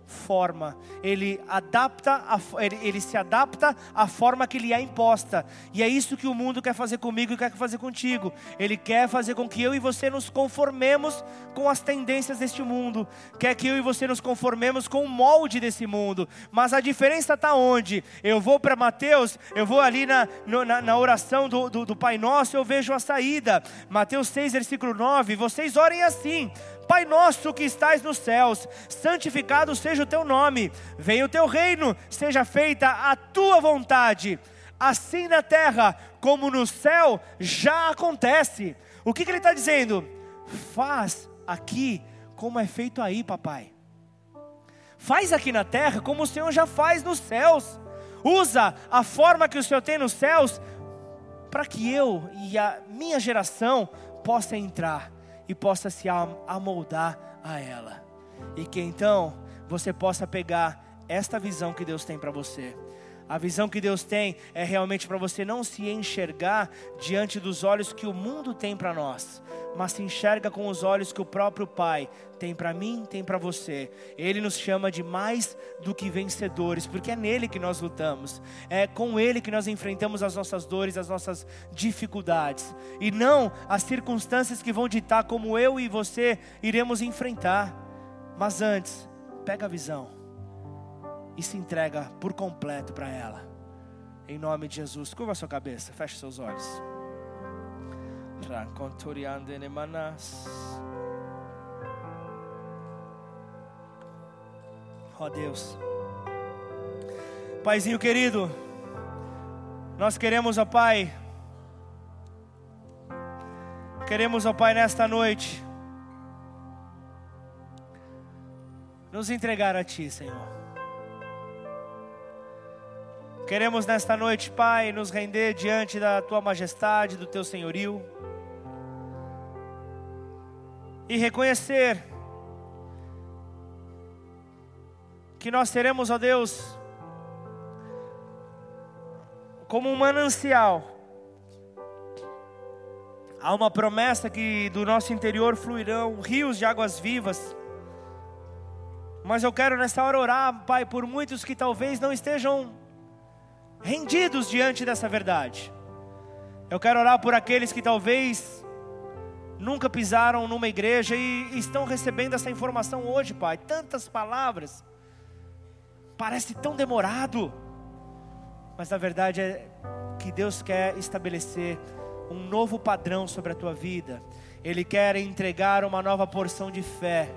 conforma, ele adapta, a, ele, ele, se adapta à forma que lhe é imposta, e é isso que o mundo quer fazer comigo e quer fazer contigo. Ele quer fazer com que eu e você nos conformemos com as tendências deste mundo, quer que eu e você nos conformemos com o molde desse mundo, mas a diferença está onde? Eu vou para Mateus, eu vou ali na, na, na oração do, do, do Pai Nosso, eu vejo a saída, Mateus 6, versículo 9: vocês orem assim. Pai nosso que estais nos céus, santificado seja o teu nome, venha o teu reino, seja feita a tua vontade, assim na terra como no céu já acontece. O que, que ele está dizendo? Faz aqui como é feito aí, papai. Faz aqui na terra como o Senhor já faz nos céus. Usa a forma que o Senhor tem nos céus para que eu e a minha geração possa entrar e possa se amoldar a ela. E que então você possa pegar esta visão que Deus tem para você. A visão que Deus tem é realmente para você não se enxergar diante dos olhos que o mundo tem para nós, mas se enxerga com os olhos que o próprio Pai tem para mim, tem para você. Ele nos chama de mais do que vencedores, porque é nele que nós lutamos. É com ele que nós enfrentamos as nossas dores, as nossas dificuldades, e não as circunstâncias que vão ditar como eu e você iremos enfrentar. Mas antes, pega a visão e se entrega por completo para ela. Em nome de Jesus, curva a sua cabeça, feche seus olhos. Ó oh Deus, Paizinho querido, nós queremos, ó oh Pai, queremos, ó oh Pai, nesta noite, nos entregar a Ti, Senhor. Queremos nesta noite, Pai, nos render diante da Tua majestade, do Teu senhorio e reconhecer que nós seremos, ó Deus, como um manancial. Há uma promessa que do nosso interior fluirão rios de águas vivas. Mas eu quero nessa hora orar, Pai, por muitos que talvez não estejam rendidos diante dessa verdade. Eu quero orar por aqueles que talvez nunca pisaram numa igreja e estão recebendo essa informação hoje, Pai. Tantas palavras, parece tão demorado, mas na verdade é que Deus quer estabelecer um novo padrão sobre a tua vida. Ele quer entregar uma nova porção de fé.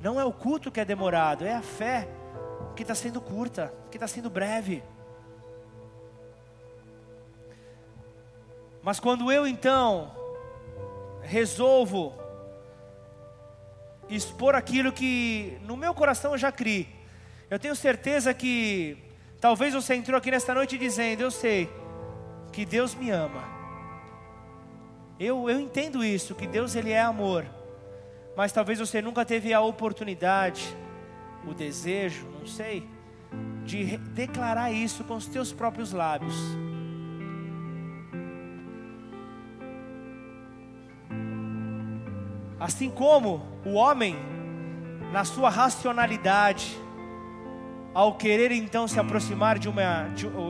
Não é o culto que é demorado, é a fé que está sendo curta, que está sendo breve. Mas quando eu então resolvo expor aquilo que no meu coração eu já criei, eu tenho certeza que talvez você entrou aqui nesta noite dizendo: Eu sei que Deus me ama. Eu, eu entendo isso, que Deus ele é amor. Mas talvez você nunca teve a oportunidade o desejo, não sei, de declarar isso com os teus próprios lábios. Assim como o homem, na sua racionalidade, ao querer então se aproximar de uma,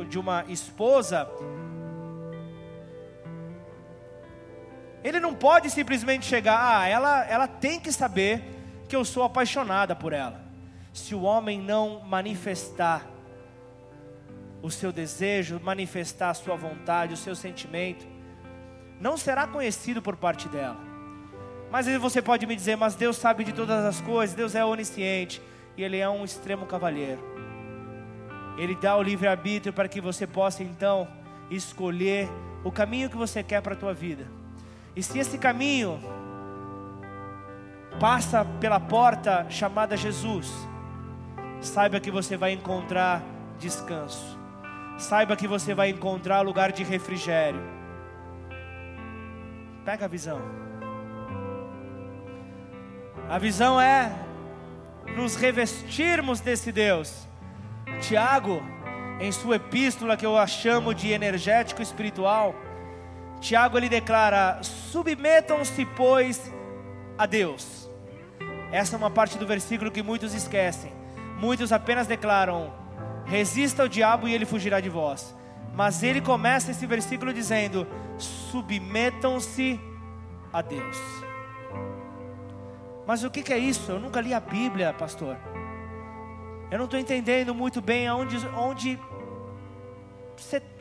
de, uma esposa, ele não pode simplesmente chegar, ah, ela, ela tem que saber que eu sou apaixonada por ela se o homem não manifestar o seu desejo, manifestar a sua vontade, o seu sentimento, não será conhecido por parte dela. Mas você pode me dizer, mas Deus sabe de todas as coisas, Deus é onisciente e Ele é um extremo cavalheiro. Ele dá o livre-arbítrio para que você possa então escolher o caminho que você quer para a tua vida. E se esse caminho passa pela porta chamada Jesus, saiba que você vai encontrar descanso. Saiba que você vai encontrar lugar de refrigério. Pega a visão. A visão é nos revestirmos desse Deus. Tiago, em sua epístola que eu a chamo de energético espiritual, Tiago ele declara: submetam-se, pois, a Deus. Essa é uma parte do versículo que muitos esquecem. Muitos apenas declaram: resista ao diabo e ele fugirá de vós. Mas ele começa esse versículo dizendo: submetam-se a Deus. Mas o que, é isso? Eu nunca li a Bíblia, pastor. Eu não estou entendendo muito bem aonde, onde,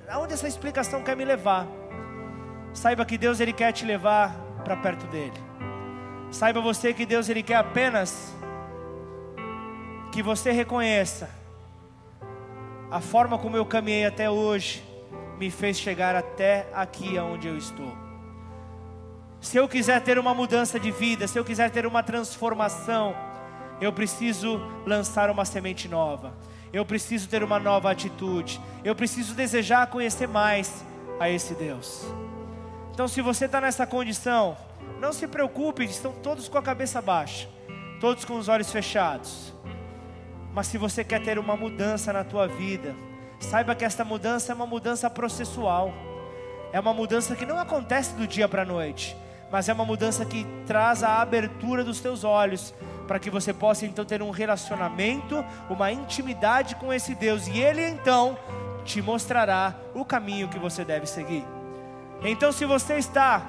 aonde essa explicação quer me levar. Saiba que Deus ele quer te levar para perto dele. Saiba você que Deus ele quer apenas que você reconheça a forma como eu caminhei até hoje me fez chegar até aqui aonde eu estou. Se eu quiser ter uma mudança de vida, se eu quiser ter uma transformação, eu preciso lançar uma semente nova. Eu preciso ter uma nova atitude. Eu preciso desejar conhecer mais a esse Deus. Então, se você está nessa condição, não se preocupe, estão todos com a cabeça baixa, todos com os olhos fechados. Mas se você quer ter uma mudança na tua vida, saiba que esta mudança é uma mudança processual. É uma mudança que não acontece do dia para a noite mas é uma mudança que traz a abertura dos teus olhos, para que você possa então ter um relacionamento, uma intimidade com esse Deus, e Ele então te mostrará o caminho que você deve seguir. Então, se você está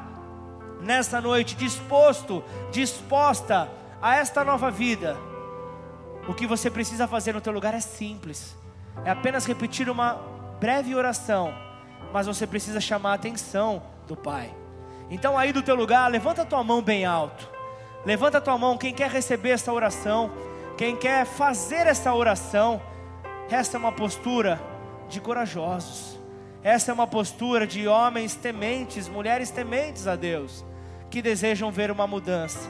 nessa noite disposto, disposta a esta nova vida, o que você precisa fazer no teu lugar é simples, é apenas repetir uma breve oração, mas você precisa chamar a atenção do Pai. Então aí do teu lugar, levanta a tua mão bem alto. Levanta a tua mão quem quer receber essa oração, quem quer fazer essa oração. Essa é uma postura de corajosos. Essa é uma postura de homens tementes, mulheres tementes a Deus, que desejam ver uma mudança.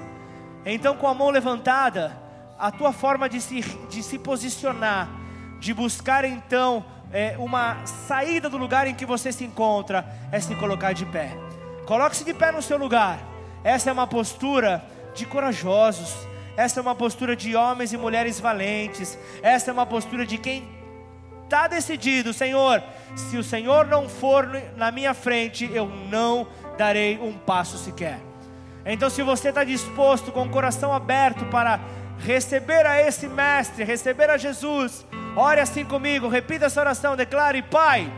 Então, com a mão levantada, a tua forma de se, de se posicionar, de buscar então é, uma saída do lugar em que você se encontra, é se colocar de pé. Coloque-se de pé no seu lugar. Essa é uma postura de corajosos. Essa é uma postura de homens e mulheres valentes. Essa é uma postura de quem está decidido, Senhor. Se o Senhor não for na minha frente, eu não darei um passo sequer. Então, se você está disposto com o coração aberto para receber a esse Mestre, receber a Jesus, ore assim comigo, repita essa oração, declare: Pai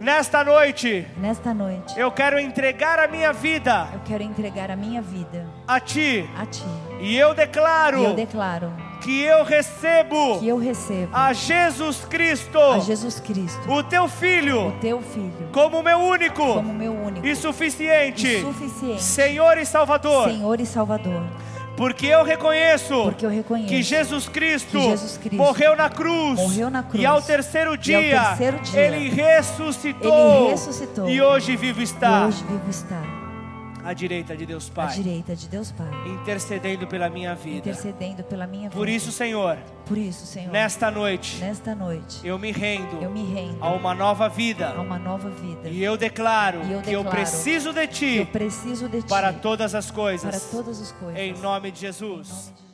Nesta noite, nesta noite, eu quero entregar a minha vida. Eu quero entregar a minha vida a ti. A ti. E eu declaro. E eu declaro que eu recebo que eu recebo a Jesus Cristo a Jesus Cristo o teu filho o teu filho como meu único como meu único e suficiente, e suficiente Senhor e Salvador Senhor e Salvador porque eu reconheço, Porque eu reconheço que, Jesus Cristo, que Jesus Cristo morreu, na cruz, morreu na cruz e ao terceiro dia, ao terceiro dia ele, ressuscitou, ele ressuscitou e hoje vivo está. E hoje vivo está à direita de Deus Pai. À direita de Deus Pai. Intercedendo pela minha vida. Intercedendo pela minha vida. Por isso, Senhor. Por isso, Senhor. Nesta noite. Nesta noite. Eu me rendo. Eu me rendo. A uma nova vida. A uma nova vida. E eu declaro e eu que declaro eu preciso de ti. eu preciso de ti. Para todas as coisas. Para todas as coisas. Em nome de Jesus. Em nome de Jesus.